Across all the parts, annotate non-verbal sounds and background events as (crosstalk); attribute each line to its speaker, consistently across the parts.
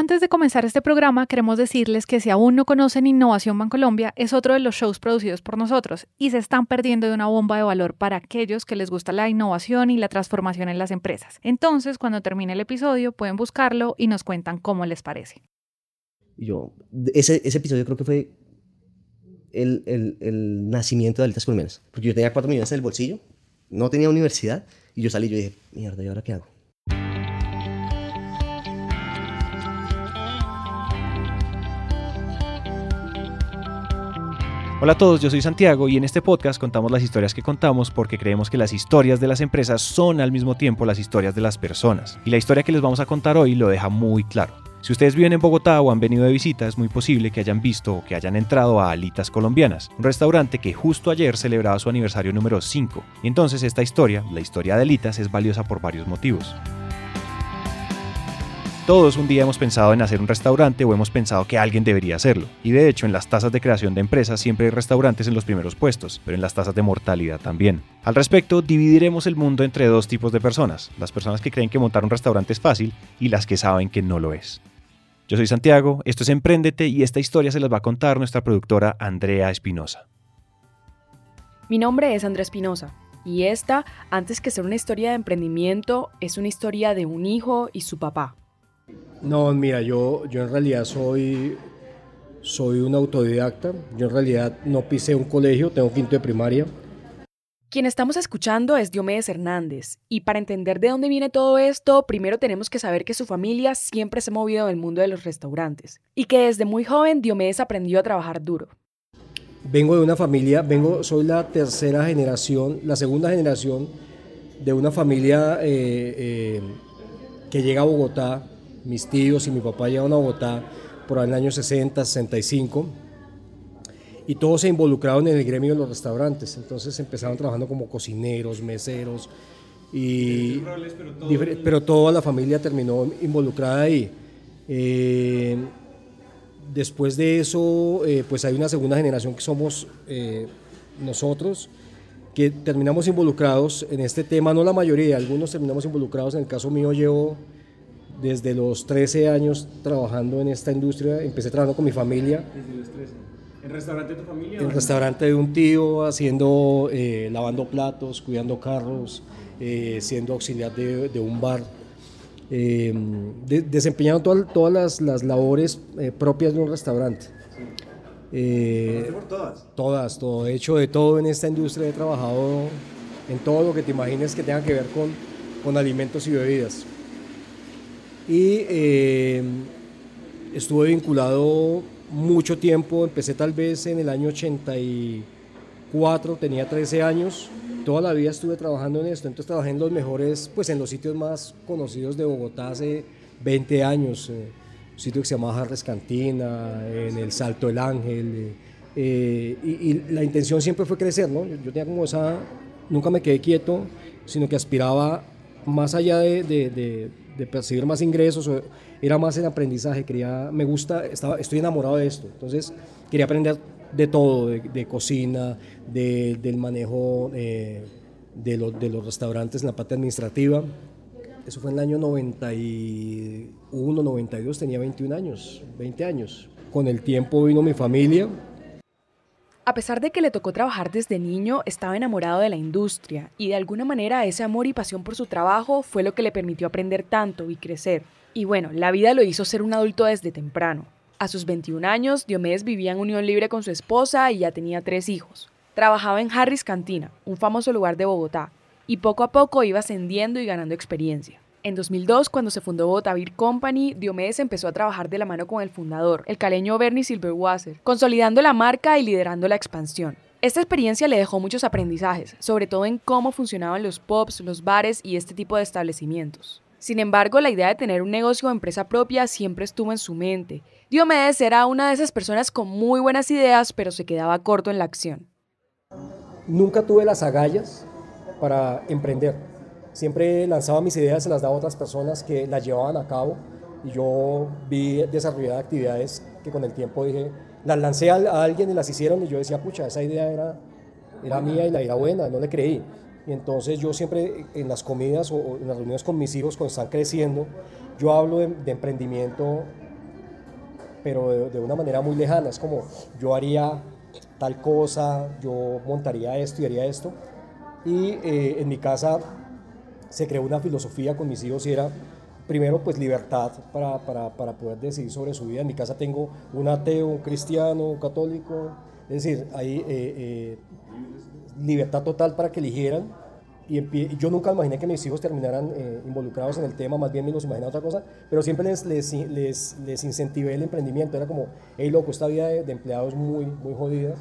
Speaker 1: Antes de comenzar este programa, queremos decirles que si aún no conocen Innovación Bancolombia, es otro de los shows producidos por nosotros y se están perdiendo de una bomba de valor para aquellos que les gusta la innovación y la transformación en las empresas. Entonces, cuando termine el episodio, pueden buscarlo y nos cuentan cómo les parece.
Speaker 2: Yo, ese, episodio creo que fue el, nacimiento de Alitas Colmenas, porque yo tenía cuatro millones en el bolsillo, no tenía universidad, y yo salí y yo dije, mierda, ¿y ahora qué hago?
Speaker 3: Hola a todos, yo soy Santiago y en este podcast contamos las historias que contamos porque creemos que las historias de las empresas son al mismo tiempo las historias de las personas. Y la historia que les vamos a contar hoy lo deja muy claro. Si ustedes viven en Bogotá o han venido de visita, es muy posible que hayan visto o que hayan entrado a Alitas Colombianas, un restaurante que justo ayer celebraba su aniversario número 5. Y entonces esta historia, la historia de Alitas, es valiosa por varios motivos. Todos un día hemos pensado en hacer un restaurante o hemos pensado que alguien debería hacerlo. Y de hecho, en las tasas de creación de empresas siempre hay restaurantes en los primeros puestos, pero en las tasas de mortalidad también. Al respecto, dividiremos el mundo entre dos tipos de personas, las personas que creen que montar un restaurante es fácil y las que saben que no lo es. Yo soy Santiago, esto es Emprendete y esta historia se las va a contar nuestra productora Andrea Espinosa.
Speaker 4: Mi nombre es Andrea Espinosa y esta, antes que ser una historia de emprendimiento, es una historia de un hijo y su papá.
Speaker 5: No, mira, yo, yo en realidad soy, soy un autodidacta. Yo en realidad no pisé un colegio, tengo quinto de primaria.
Speaker 4: Quien estamos escuchando es Diomedes Hernández, y para entender de dónde viene todo esto, primero tenemos que saber que su familia siempre se ha movido en el mundo de los restaurantes, y que desde muy joven Diomedes aprendió a trabajar duro.
Speaker 5: Vengo de una familia, vengo, soy la tercera generación, la segunda generación de una familia eh, eh, que llega a Bogotá mis tíos y mi papá llegaron a Bogotá por el año 60, 65 y todos se involucraron en el gremio de los restaurantes. Entonces empezaron trabajando como cocineros, meseros y pero, toda la familia terminó involucrada ahí. Eh, después de eso, eh, pues hay una segunda generación que somos eh, nosotros que terminamos involucrados en este tema, no la mayoría, algunos terminamos involucrados, en el caso mío llevo desde los 13 años trabajando en esta industria. Empecé trabajando con mi familia.
Speaker 6: Desde los 13. ¿En restaurante de tu familia?
Speaker 5: En restaurante de un tío, haciendo, eh, lavando platos, cuidando carros, eh, siendo auxiliar de, de un bar. Eh, desempeñando todas las, las labores eh, propias de un restaurante.
Speaker 6: Eh, por todas?
Speaker 5: Todas, todo. He hecho de todo en esta industria. He trabajado en todo lo que te imagines que tenga que ver con, con alimentos y bebidas y eh, estuve vinculado mucho tiempo, empecé tal vez en el año 84, tenía 13 años, toda la vida estuve trabajando en esto, entonces trabajé en los mejores, pues en los sitios más conocidos de Bogotá hace 20 años, eh, un sitio que se llama Jarres Cantina, en el Salto del Ángel, eh, y, la intención siempre fue crecer, ¿no? Yo, tenía como esa, nunca me quedé quieto, sino que aspiraba más allá de percibir más ingresos, era más el aprendizaje, quería, me gusta, estaba, estoy enamorado de esto, entonces quería aprender de todo, de, cocina, del manejo eh, de, de los restaurantes en la parte administrativa. Eso fue en el año 91, 92, tenía 21 años, 20 años. Con el tiempo vino mi familia,
Speaker 4: a pesar de que le tocó trabajar desde niño, estaba enamorado de la industria y de alguna manera ese amor y pasión por su trabajo fue lo que le permitió aprender tanto y crecer. Y bueno, la vida lo hizo ser un adulto desde temprano. A sus 21 años, Diomedes vivía en unión libre con su esposa y ya tenía tres hijos. Trabajaba en Harris Cantina, un famoso lugar de Bogotá, y poco a poco iba ascendiendo y ganando experiencia. En 2002, cuando se fundó Beer Company, Diomedes empezó a trabajar de la mano con el fundador, el caleño Bernie Silverwasser, consolidando la marca y liderando la expansión. Esta experiencia le dejó muchos aprendizajes, sobre todo en cómo funcionaban los pubs, los bares y este tipo de establecimientos. Sin embargo, la idea de tener un negocio o empresa propia siempre estuvo en su mente. Diomedes era una de esas personas con muy buenas ideas, pero se quedaba corto en la acción.
Speaker 5: Nunca tuve las agallas para emprender siempre lanzaba mis ideas, se las daba a otras personas que las llevaban a cabo y yo vi desarrollar actividades que con el tiempo dije, las lancé a, alguien y las hicieron y yo decía, pucha, esa idea era, era mía y la era buena, no le creí. Y entonces yo siempre en las comidas o en las reuniones con mis hijos cuando están creciendo, yo hablo de, emprendimiento pero de, de una manera muy lejana. Es como yo haría tal cosa, yo montaría esto y haría esto. Y eh, en mi casa se creó una filosofía con mis hijos y era, primero, pues libertad para, para, para poder decidir sobre su vida. En mi casa tengo un ateo, cristiano, un católico, es decir, hay eh, eh, libertad total para que eligieran. Y yo nunca imaginé que mis hijos terminaran eh, involucrados en el tema, más bien me los imaginé otra cosa, pero siempre les, les, les, incentivé el emprendimiento. Era como, hey, loco, esta vida de, de empleados muy, muy jodida.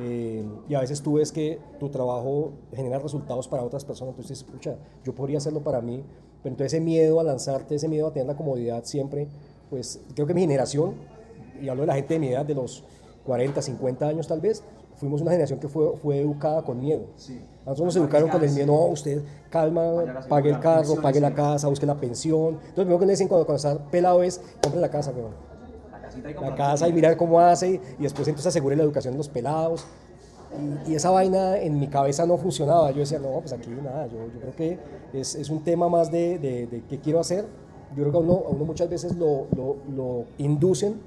Speaker 5: Eh, y a veces tú ves que tu trabajo genera resultados para otras personas, entonces dices, pucha, yo podría hacerlo para mí, pero entonces ese miedo a lanzarte, ese miedo a tener la comodidad siempre, pues creo que mi generación, y hablo de la gente de mi edad, de los 40, 50 años tal vez, fuimos una generación que fue, fue educada con miedo. A nosotros nos educaron con el miedo, no, usted calma, pague el carro, pague la casa, busque la pensión. Entonces, lo primero que le dicen cuando, cuando está pelado es, compre la casa, weón. La casa y mirar cómo hace, y después entonces asegure la educación de los pelados. Y, y esa vaina en mi cabeza no funcionaba. Yo decía, no, pues aquí nada, yo, yo creo que es, es un tema más de, de, de qué quiero hacer. Yo creo que a uno, a uno muchas veces lo, lo, lo inducen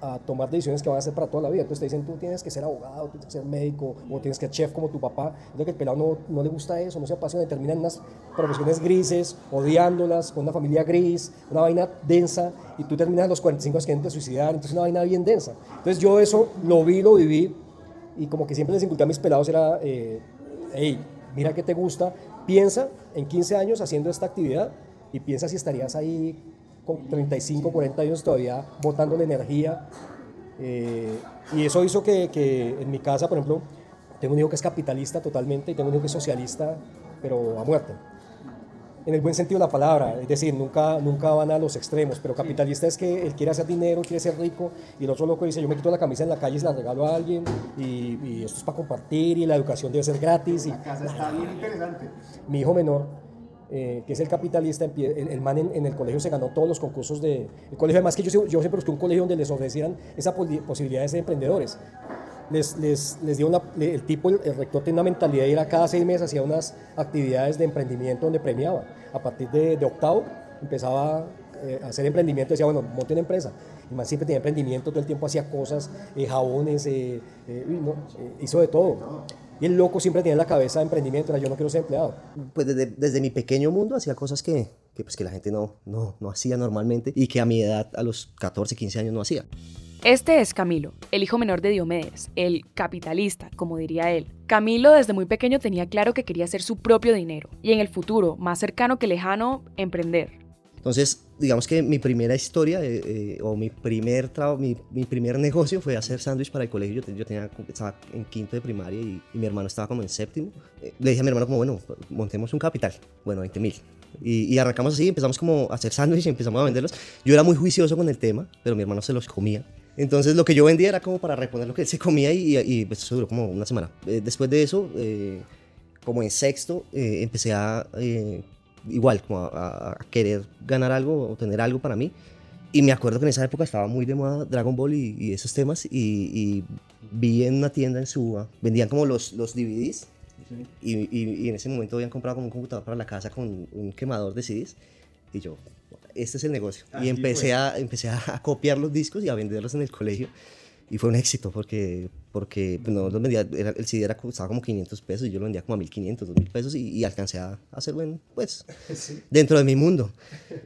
Speaker 5: a tomar decisiones que van a ser para toda la vida. Entonces te dicen, tú tienes que ser abogado, tienes que ser médico, o tienes que ser chef como tu papá. Es que el pelado no, no le gusta eso, no se apasiona, y termina en unas profesiones grises, odiándolas, con una familia gris, una vaina densa, y tú terminas a los 45 años queriendo suicidar, entonces una vaina bien densa. Entonces yo eso lo vi, lo viví, y como que siempre les inculqué a mis pelados era, eh, hey, mira qué te gusta, piensa en 15 años haciendo esta actividad, y piensa si estarías ahí con 35, 40 años todavía botando la energía. Eh, y eso hizo que, que en mi casa, por ejemplo, tengo un hijo que es capitalista totalmente y tengo un hijo que es socialista, pero a muerte. En el buen sentido de la palabra, es decir, nunca, nunca van a los extremos, pero capitalista es que él quiere hacer dinero, quiere ser rico, y el otro loco dice, yo me quito la camisa en la calle y se la regalo a alguien, y, y esto es para compartir, y la educación debe ser gratis. Y,
Speaker 6: La casa está bien interesante.
Speaker 5: mi hijo menor, eh, que es el capitalista, el, el man en, en el colegio se ganó todos los concursos de... El colegio, además que yo, yo siempre busqué un colegio donde les ofrecieran esa posibilidad de ser emprendedores. Les, les, les dio una, el tipo, el, el rector tenía una mentalidad de ir a cada seis meses, hacía unas actividades de emprendimiento donde premiaba. A partir de, de octavo empezaba eh, a hacer emprendimiento, decía, bueno, monte una empresa. El man siempre tenía emprendimiento, todo el tiempo hacía cosas, eh, jabones, eh, eh, no, eh, hizo de todo. Y el loco siempre tenía en la cabeza emprendimiento, era yo no quiero ser empleado.
Speaker 2: Pues desde, desde mi pequeño mundo hacía cosas que, que, pues, que la gente no, no, no hacía normalmente y que a mi edad, a los 14, 15 años, no hacía.
Speaker 4: Este es Camilo, el hijo menor de Diomedes, el capitalista, como diría él. Camilo desde muy pequeño tenía claro que quería hacer su propio dinero y en el futuro, más cercano que lejano, emprender.
Speaker 2: Entonces, digamos que mi primera historia eh, eh, o mi primer, trabajo, mi, mi primer negocio fue hacer sándwich para el colegio. Yo, te- yo tenía, estaba en quinto de primaria y, y mi hermano estaba como en séptimo. Eh, le dije a mi hermano como, bueno, montemos un capital. Bueno, 20 mil. Y, arrancamos así, empezamos como a hacer sándwich y empezamos a venderlos. Yo era muy juicioso con el tema, pero mi hermano se los comía. Entonces lo que yo vendía era como para reponer lo que él se comía y, y, pues, eso duró como una semana. Eh, después de eso, eh, como en sexto, empecé a, igual, como a, a- querer ganar algo o tener algo para mí. Y me acuerdo que en esa época estaba muy de moda Dragon Ball y, y esos temas. Y, y vi en una tienda en Suba, vendían como los, los DVDs. Y, y- y en ese momento habían comprado como un computador para la casa con un quemador de CDs. Y yo, este es el negocio.
Speaker 6: Así
Speaker 2: y empecé, a, empecé a copiar los discos y a venderlos en el colegio. Y fue un éxito porque, porque no los vendía, era- el CD era, costaba como 500 pesos y yo lo vendía como a 1500, 2000 pesos y, y alcancé a hacer buen, pues, (laughs) dentro de mi mundo.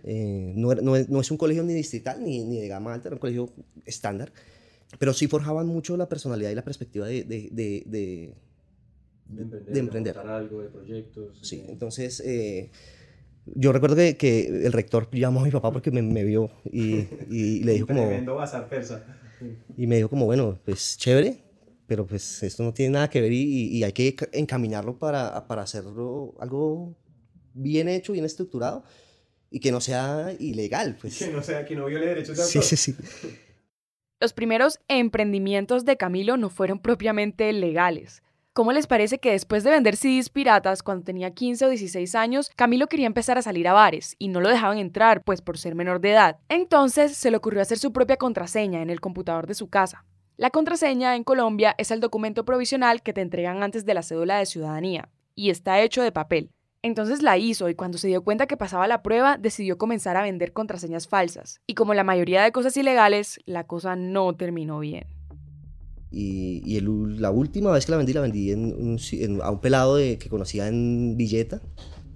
Speaker 2: Eh, no, no no es un colegio ni distrital ni, ni de gama alta, era un colegio estándar, pero sí forjaban mucho la personalidad y la perspectiva de, de, de, de- de emprender.
Speaker 3: montar algo, de proyectos.
Speaker 2: Sí, entonces eh, yo recuerdo que, que el rector llamó a mi papá porque me, me vio y, y le dijo como...
Speaker 6: Tremendo bazar persa.
Speaker 2: Y me dijo como, bueno, pues chévere, pero pues esto no tiene nada que ver y, y hay que ca- encaminarlo para, para hacerlo algo bien hecho, bien estructurado y que no sea ilegal, pues.
Speaker 6: Que no sea, que no viole derechos de
Speaker 2: Sí,
Speaker 6: autor.
Speaker 2: sí, sí.
Speaker 4: Los primeros emprendimientos de Camilo no fueron propiamente legales. ¿Cómo les parece que después de vender CDs piratas cuando tenía 15 o 16 años, Camilo quería empezar a salir a bares y no lo dejaban entrar, pues por ser menor de edad? Entonces se le ocurrió hacer su propia contraseña en el computador de su casa. La contraseña en Colombia es el documento provisional que te entregan antes de la cédula de ciudadanía y está hecho de papel. Entonces la hizo y cuando se dio cuenta que pasaba la prueba, decidió comenzar a vender contraseñas falsas. Y como la mayoría de cosas ilegales, la cosa no terminó bien.
Speaker 2: Y, y el- la última vez que la vendí, la vendí en un en- a un pelado de- que conocía en Villeta.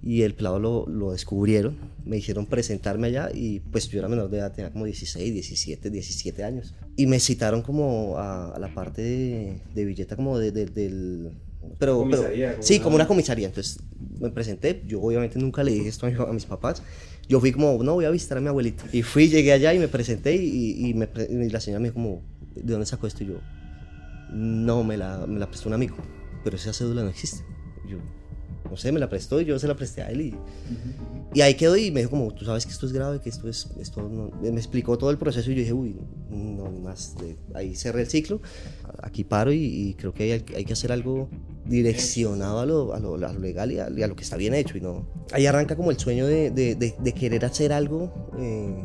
Speaker 2: Y el pelado lo, lo descubrieron, me hicieron presentarme allá y pues yo era menor de edad, tenía como 16, 17, 17 años. Y me citaron como a, a la parte de, de Villeta como de- de- del... Pero, pero-
Speaker 6: Comisaría, como
Speaker 2: sí,
Speaker 6: una-
Speaker 2: como una comisaría. Entonces me presenté, yo obviamente nunca le dije esto a, mi- a mis papás. Yo fui como, no, voy a visitar a mi abuelita. Y fui, llegué allá y me presenté y, y me y la señora me dijo como, ¿de dónde sacó esto? Y yo, no, me la, me la prestó un amigo, pero esa cédula no existe. Yo, no sé, me la prestó y yo se la presté a él y, ahí quedó y me dijo como, tú sabes que esto es grave, que esto es, esto no-". me explicó todo el proceso y yo dije, uy, no más, de- ahí cerré el ciclo, aquí paro y, creo que hay, hay que hacer algo direccionado a lo, a lo, a lo legal y a, y a lo que está bien hecho y no, ahí arranca como el sueño de, de- de- querer hacer algo eh,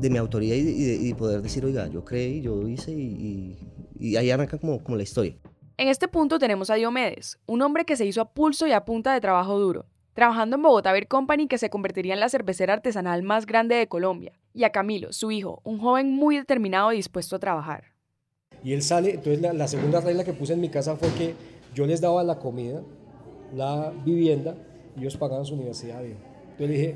Speaker 2: de mi autoría y, y poder decir, oiga, yo creí, yo hice y, y- ahí arranca como, como la historia.
Speaker 4: En este punto tenemos a Diomedes, un hombre que se hizo a pulso y a punta de trabajo duro, trabajando en Bogotá Beer Company que se convertiría en la cervecera artesanal más grande de Colombia, y a Camilo, su hijo, un joven muy determinado y dispuesto a trabajar.
Speaker 5: Y él sale, entonces la, la segunda regla que puse en mi casa fue que yo les daba la comida, la vivienda, y ellos pagaban su universidad. viejo. Entonces le dije,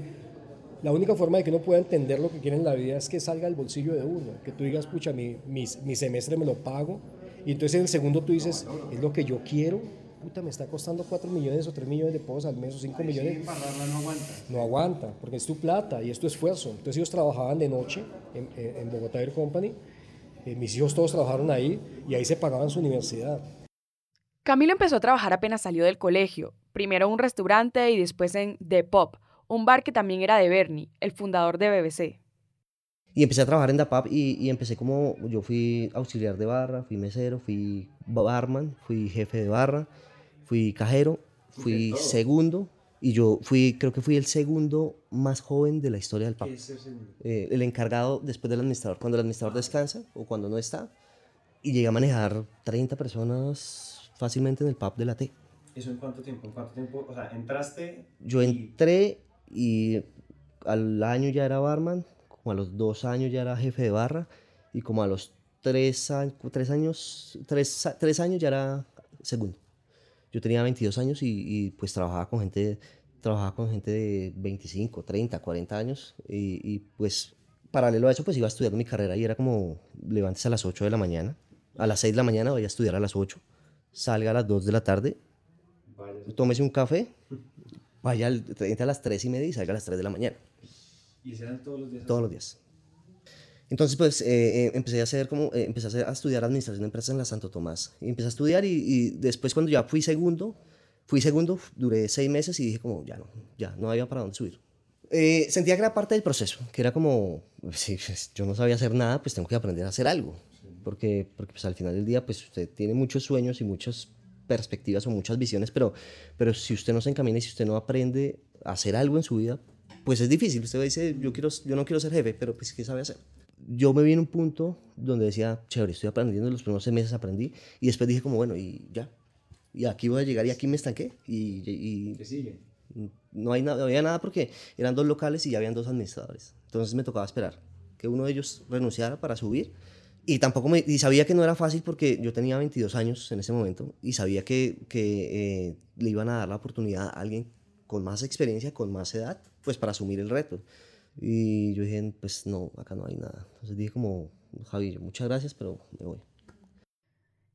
Speaker 5: la única forma de que uno pueda entender lo que quiere en la vida es que salga del bolsillo de uno, que tú digas, pucha, mi, mi, mi semestre me lo pago, y entonces en el segundo tú dices, es lo que yo quiero, puta, me está costando 4 millones o 3 millones de pesos al mes o 5 millones.
Speaker 6: No aguanta.
Speaker 5: No aguanta, porque es tu plata y es tu esfuerzo. Entonces ellos trabajaban de noche en, en- en Bogotá Beer Company, eh, mis hijos todos trabajaron ahí y ahí se pagaban su universidad.
Speaker 4: Camilo empezó a trabajar apenas salió del colegio, primero en un restaurante y después en The Pop, un bar que también era de Bernie, el fundador de BBC.
Speaker 2: Y empecé a trabajar en DAPAP y, y empecé como, yo fui auxiliar de barra, fui mesero, fui barman, fui jefe de barra, fui cajero, fui segundo y yo fui, creo que fui el segundo más joven de la historia del pub. Eh, el encargado después del administrador, cuando el administrador descansa o cuando no está. Y llegué a manejar 30 personas fácilmente en el pub de la T.
Speaker 6: ¿Eso en cuánto tiempo? ¿En cuánto tiempo? O sea, entraste.
Speaker 2: Yo entré y al año ya era barman, como a los dos años ya era jefe de barra y como a los tres, a- tres años, tres, tres años ya era segundo. Yo tenía 22 años y, y, pues trabajaba con gente, trabajaba con gente de 25, 30, 40 años y, y, pues paralelo a eso pues iba estudiando mi carrera y era como levántese a las 8 de la mañana, a las 6 de la mañana vaya a estudiar a las 8, salga a las 2 de la tarde, tómese un café, vaya al- entre a las 3 y media y salga a las 3 de la mañana,
Speaker 6: ¿Y se todos los días?
Speaker 2: todos los días. Entonces, pues, eh, eh, empecé a hacer como, eh, empecé a, hacer- a estudiar administración de empresas en la Santo Tomás. Y empecé a estudiar y, y después cuando ya fui segundo, fui segundo, duré seis meses y dije como, ya no, ya no había para dónde subir. Eh, sentía que era parte del proceso, que era como, (laughs) si yo no sabía hacer nada, pues tengo que aprender a hacer algo. Porque, porque pues al final del día, pues usted tiene muchos sueños y muchas perspectivas o muchas visiones, pero, pero si usted no se encamina y si usted no aprende a hacer algo en su vida, pues es difícil. Usted dice, yo, quiero, yo no quiero ser jefe, pero pues ¿qué sabe hacer? Yo me vi en un punto donde decía, chévere, estoy aprendiendo, los primeros seis meses aprendí, y después dije como, bueno, y ya, y aquí voy a llegar y aquí me estanqué, y, y,
Speaker 6: ¿Qué sigue?
Speaker 2: no, hay nada, no había nada porque eran dos locales y ya habían dos administradores. Entonces me tocaba esperar que uno de ellos renunciara para subir. Y tampoco y sabía que no era fácil porque yo tenía 22 años en ese momento y sabía que, que eh, le iban a dar la oportunidad a alguien con más experiencia, con más edad, pues para asumir el reto. Y yo dije, pues no, acá no hay nada. Entonces dije como, Javi, muchas gracias, pero me voy.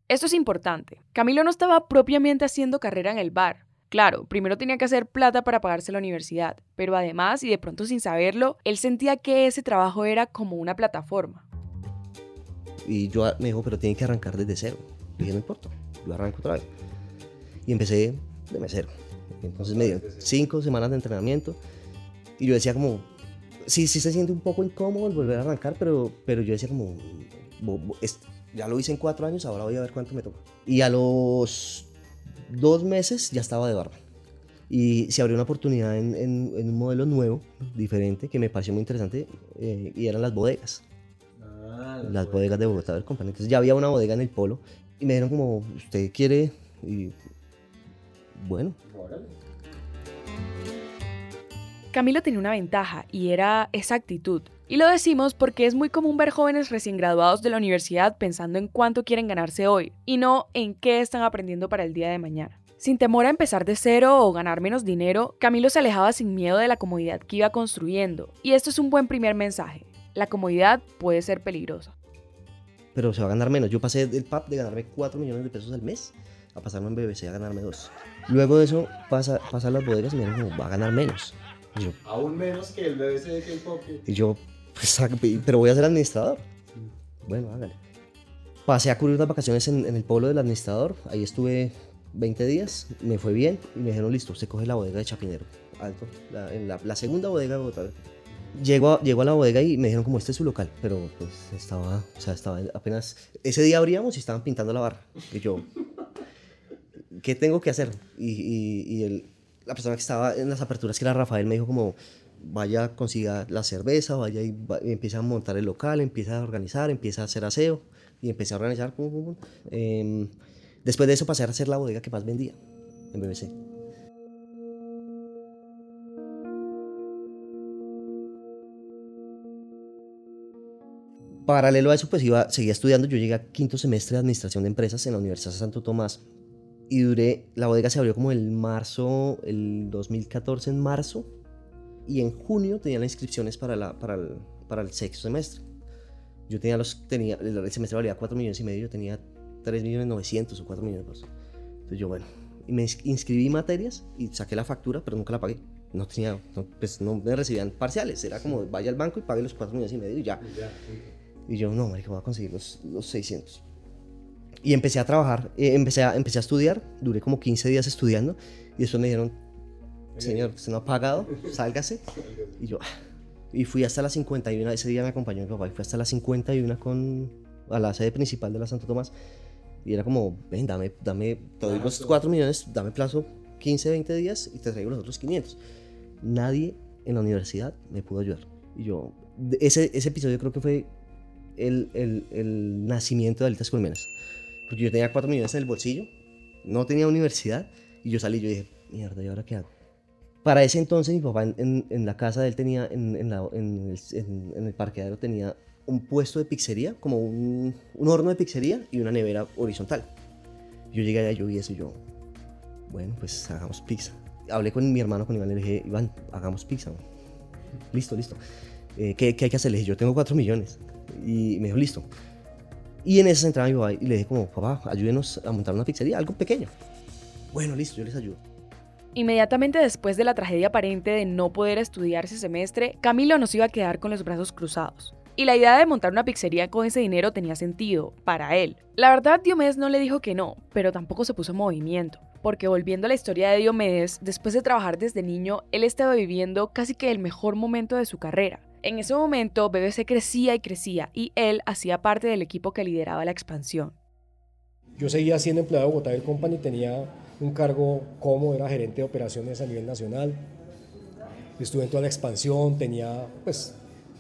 Speaker 4: Esto es importante. Camilo no estaba propiamente haciendo carrera en el bar. Claro, primero tenía que hacer plata para pagarse la universidad, pero además, y de pronto sin saberlo, él sentía que ese trabajo era como una plataforma.
Speaker 2: Y yo me dijo, pero tiene que arrancar desde cero. Le dije, no importa, yo arranco otra vez. Y empecé de mesero. Entonces me dieron cinco semanas de entrenamiento. Y yo decía como, sí, sí se siente un poco incómodo el volver a arrancar, pero, pero yo decía como, ya lo hice en cuatro años, ahora voy a ver cuánto me toca. Y a los dos meses ya estaba de barba. Y se abrió una oportunidad en, en- en un modelo nuevo, diferente, que me pareció muy interesante, eh, y eran las bodegas
Speaker 6: Ah,
Speaker 2: las bodegas de Bogotá Beer Company. Entonces ya había una bodega en el polo y me dijeron como, ¿usted quiere? Y bueno,
Speaker 6: Órale.
Speaker 4: Camilo tenía una ventaja y era esa actitud. Y lo decimos porque es muy común ver jóvenes recién graduados de la universidad pensando en cuánto quieren ganarse hoy y no en qué están aprendiendo para el día de mañana. Sin temor a empezar de cero o ganar menos dinero, Camilo se alejaba sin miedo de la comodidad que iba construyendo. Y esto es un buen primer mensaje. La comodidad puede ser peligrosa.
Speaker 2: Pero se va a ganar menos. Yo pasé del PAP de ganarme 4 millones de pesos al mes a pasarme en BBC a ganarme 2. Luego de eso pasa, pasa a las bodegas y me dijeron va a ganar menos. Y yo,
Speaker 6: Aún menos que el BBC de K-pop.
Speaker 2: y yo pues, pero voy a ser administrador. Bueno, hágale. Pasé a cubrir unas vacaciones en, en el pueblo del administrador. Ahí estuve 20 días, me fue bien y me dijeron, listo, usted coge la bodega de Chapinero, alto, la, en la, la segunda bodega de Bogotá. Llego a, a la bodega y me dijeron como este es su local, pero pues estaba, o sea, estaba apenas, ese día abríamos y estaban pintando la barra. Y yo, ¿qué tengo que hacer? Y, y, el, la persona que estaba en las aperturas, que era Rafael, me dijo como, vaya, consiga la cerveza, vaya y, empieza a montar el local, empieza a organizar, empieza a hacer aseo. Y empecé a organizar. Em, después de eso pasé a ser la bodega que más vendía en BBC. Paralelo a eso, pues iba, seguía estudiando. Yo llegué a quinto semestre de Administración de Empresas en la Universidad de Santo Tomás y duré, la bodega se abrió como el marzo, el 2014 en marzo, y en junio tenía las inscripciones para, la, para, el, para el sexto semestre. Yo tenía los, tenía, el, semestre valía 4 millones y medio, yo tenía 3 millones 900 o 4 millones. Entonces yo, bueno, y me ins- inscribí materias y saqué la factura, pero nunca la pagué. No tenía, no, pues no me recibían parciales, era como vaya al banco y pague los 4 millones y medio y ya. Y yo, no, marica, voy a conseguir los, los 600. Y empecé a trabajar, eh, empecé, a, empecé a estudiar, duré como 15 días estudiando y después me dijeron, señor, usted no ha pagado, sálgase. Y yo, "Ah". y fui hasta las 51, ese día me acompañó mi papá y fui hasta las 51 con, a la sede principal de la Santo Tomás. Y era como, ven, dame, dame, te doy los 4 millones, dame plazo 15, 20 días y te traigo los otros 500. Nadie en la universidad me pudo ayudar. Y yo, ese, ese episodio creo que fue el, el, el nacimiento de Alitas Colmenas. Porque yo tenía 4 millones en el bolsillo, no tenía universidad, y yo salí y yo dije, mierda, ¿y ahora qué hago? Para ese entonces mi papá en, en- en la casa de él tenía, en, la- el, en- el parqueadero tenía un puesto de pizzería, como un, un horno de pizzería y una nevera horizontal. Yo llegué allá, yo vi eso y yo, bueno, pues hagamos pizza. Hablé con mi hermano, con Iván, le dije, Iván, hagamos pizza. Listo, listo. Eh, ¿qué, hay que hacer? Le dije, yo tengo 4 millones. Y me dijo, listo. Y en esa entraba mi papá y le dije como, papá, ayúdenos a montar una pizzería, algo pequeño. Bueno, listo, yo les ayudo.
Speaker 4: Inmediatamente después de la tragedia aparente de no poder estudiar ese semestre, Camilo no se iba a quedar con los brazos cruzados. Y la idea de montar una pizzería con ese dinero tenía sentido, para él. La verdad, Diomedes no le dijo que no, pero tampoco se puso en movimiento. Porque volviendo a la historia de Diomedes, después de trabajar desde niño, él estaba viviendo casi que el mejor momento de su carrera. En ese momento, BBC crecía y crecía, y él hacía parte del equipo que lideraba la expansión.
Speaker 5: Yo seguía siendo empleado de Bogotá del Company, tenía un cargo como era gerente de operaciones a nivel nacional. Estuve en toda la expansión, tenía pues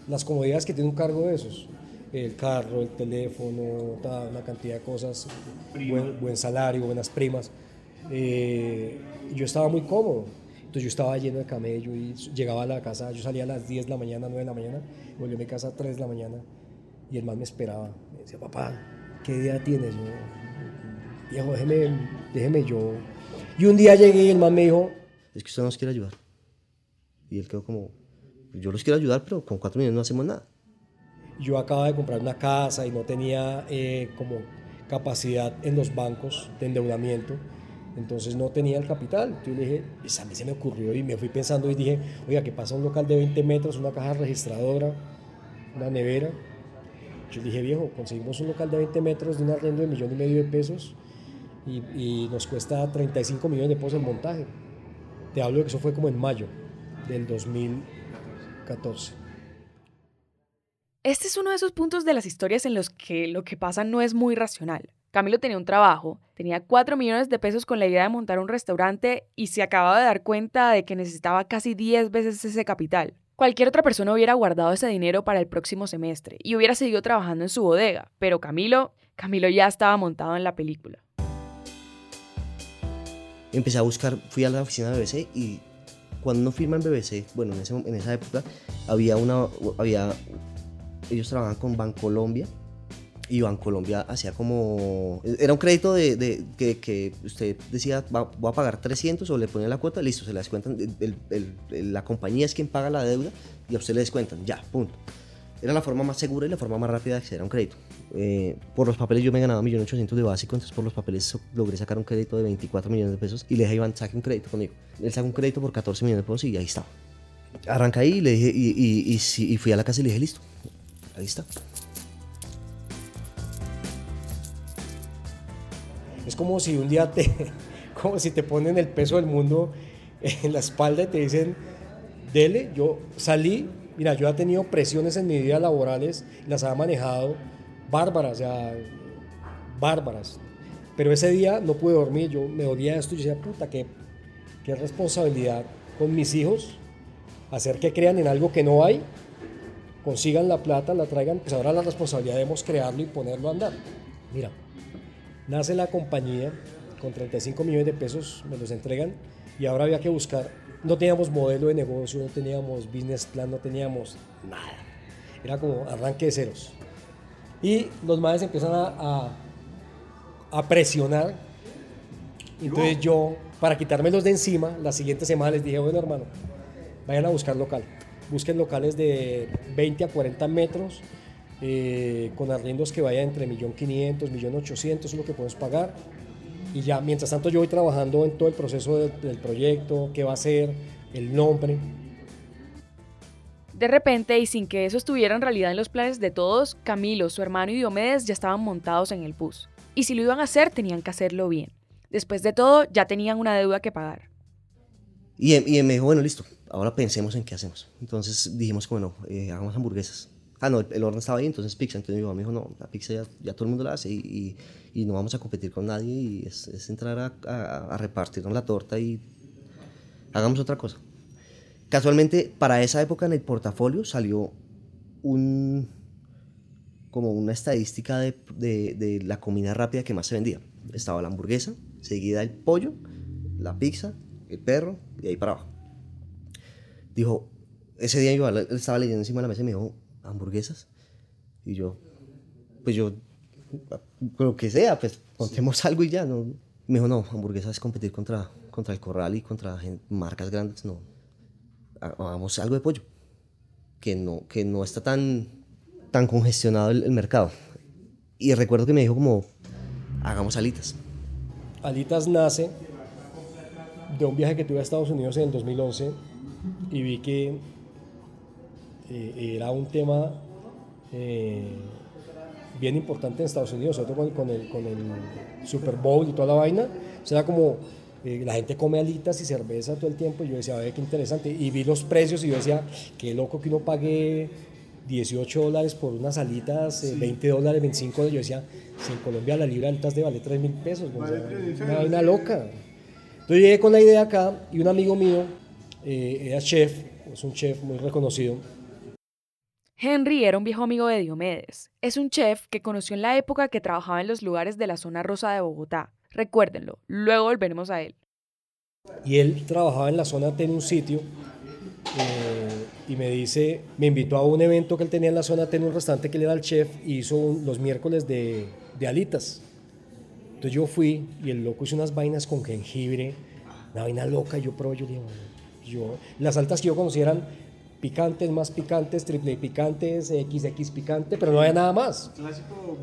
Speaker 5: las comodidades que tiene un cargo de esos. El carro, el teléfono, una cantidad de cosas, buen, buen salario, buenas primas. Eh, yo estaba muy cómodo. Entonces yo estaba lleno de camello y llegaba a la casa, yo salía a las 10 de la mañana, 9 de la mañana, volví a mi casa a 3 de la mañana y el man me esperaba. Me decía, papá, ¿qué día tienes? Yo, viejo, déjeme, déjeme yo. Y un día llegué y el man me dijo,
Speaker 2: Es que usted nos quiere ayudar. Y él quedó como, yo los quiero ayudar, pero con 4 millones no hacemos nada.
Speaker 5: yo acababa de comprar una casa y no tenía eh, como capacidad en los bancos de endeudamiento, entonces no tenía el capital. Entonces le dije, pues a mí se me ocurrió y me fui pensando y dije, oiga, ¿qué pasa un local de 20 metros, una caja registradora, una nevera? Yo dije, viejo, conseguimos un local de 20 metros de un arriendo de millón y medio de pesos y, y nos cuesta 35 millones de pesos el montaje. Te hablo de que eso fue como en mayo del 2014.
Speaker 4: Este es uno de esos puntos de las historias en los que lo que pasa no es muy racional. Camilo tenía un trabajo, tenía 4 millones de pesos con la idea de montar un restaurante y se acababa de dar cuenta de que necesitaba casi 10 veces ese capital. Cualquier otra persona hubiera guardado ese dinero para el próximo semestre y hubiera seguido trabajando en su bodega, pero Camilo, Camilo ya estaba montado en la película.
Speaker 2: Empecé a buscar, fui a la oficina de BBC y cuando uno firma en BBC, bueno, en, en esa época, había una, había, ellos trabajaban con Bancolombia y Bancolombia hacía como, era un crédito de, de- que, que usted decía, "Va- voy a pagar 300 o le ponía la cuota, listo, se la descuentan, el- el- la compañía es quien paga la deuda y a usted le descuentan, ya, punto. Era la forma más segura y la forma más rápida de acceder a un crédito. Eh, por los papeles yo me ganaba 1.800.000 de básico, entonces por los papeles logré sacar un crédito de 24 millones de pesos y le dije a Iván, saque un crédito conmigo. Él sacó un crédito por 14 millones de pesos y ahí está. Arranca ahí y, le dije, y, y- y y fui a la casa y le dije, listo, ahí está.
Speaker 5: Es como si un día te, (laughs) como si te ponen el peso del mundo en la espalda y te dicen, dele, yo salí, mira, yo he tenido presiones en mi vida laborales, las ha manejado bárbaras, o sea, bárbaras. Pero ese día no pude dormir, yo me dolía esto y yo decía, puta, qué, qué responsabilidad con mis hijos, hacer que crean en algo que no hay, consigan la plata, la traigan, pues ahora la responsabilidad debemos crearlo y ponerlo a andar. Mira, Nace la compañía con 35 millones de pesos, me los entregan y ahora había que buscar. No teníamos modelo de negocio, no teníamos business plan, no teníamos nada. Era como arranque de ceros. Y los madres empiezan a, a, a presionar. Entonces yo, para quitármelos de encima, la siguiente semana les dije, bueno hermano, vayan a buscar local. Busquen locales de 20 a 40 metros, eh, con arriendos que vayan entre 1.500.000, 1.800.000, es lo que podemos pagar. Y ya, mientras tanto yo voy trabajando en todo el proceso de- del proyecto, qué va a ser, el nombre.
Speaker 4: De repente, y sin que eso estuviera en realidad en los planes de todos, Camilo, su hermano y Diomedes ya estaban montados en el bus. Y si lo iban a hacer, tenían que hacerlo bien. Después de todo, ya tenían una deuda que pagar.
Speaker 2: Y, él- y me dijo, bueno, listo, ahora pensemos en qué hacemos. Entonces dijimos, bueno, eh, hagamos hamburguesas. Ah, no, el, horno estaba ahí, entonces pizza. Entonces mi mamá me dijo, no, la pizza ya, ya todo el mundo la hace y, y- y no vamos a competir con nadie y es, es entrar a, a- a repartirnos la torta y hagamos otra cosa. Casualmente, para esa época en el portafolio salió un como una estadística de, de- de la comida rápida que más se vendía. Estaba la hamburguesa, seguida el pollo, la pizza, el perro y ahí para abajo. Dijo, ese día yo estaba leyendo encima de la mesa y me dijo, hamburguesas. Y yo, pues yo, lo que sea, pues montemos algo y ya. ¿no? Me dijo, no, hamburguesas es competir contra, contra el corral y contra marcas grandes, no. Ha- Hagamos algo de pollo, que no, que no está tan, tan congestionado el, el mercado. Y recuerdo que me dijo como, hagamos alitas.
Speaker 5: Alitas nace de un viaje que tuve a Estados Unidos en el 2011 y vi que eh, era un tema eh, bien importante en Estados Unidos, sobre todo con, el, con el Super Bowl y toda la vaina. O sea, como eh, la gente come alitas y cerveza todo el tiempo y yo decía, ve qué interesante. Y vi los precios y yo decía, qué loco que uno pague 18 dólares por unas alitas, eh, 20 dólares, 25 dólares. Yo decía, si en Colombia la libra de alitas debe valer 3 mil pesos, o sea, una vaina loca. Entonces llegué con la idea acá y un amigo mío eh, era chef, es un chef muy reconocido.
Speaker 4: Henry era un viejo amigo de Diomedes. Es un chef que conoció en la época que trabajaba en los lugares de la zona rosa de Bogotá. Recuérdenlo, luego volveremos a él.
Speaker 5: Y él trabajaba en la zona, tenía un sitio eh, y me dice, me invitó a un evento que él tenía en la zona, tenía un restaurante que él era el chef y hizo los miércoles de, de alitas. Entonces yo fui y el loco hizo unas vainas con jengibre, una vaina loca, yo probé, yo dije, "Bueno", yo, las altas que yo conocía eran picantes, más picantes, triple picantes, XX picante, pero no había nada más.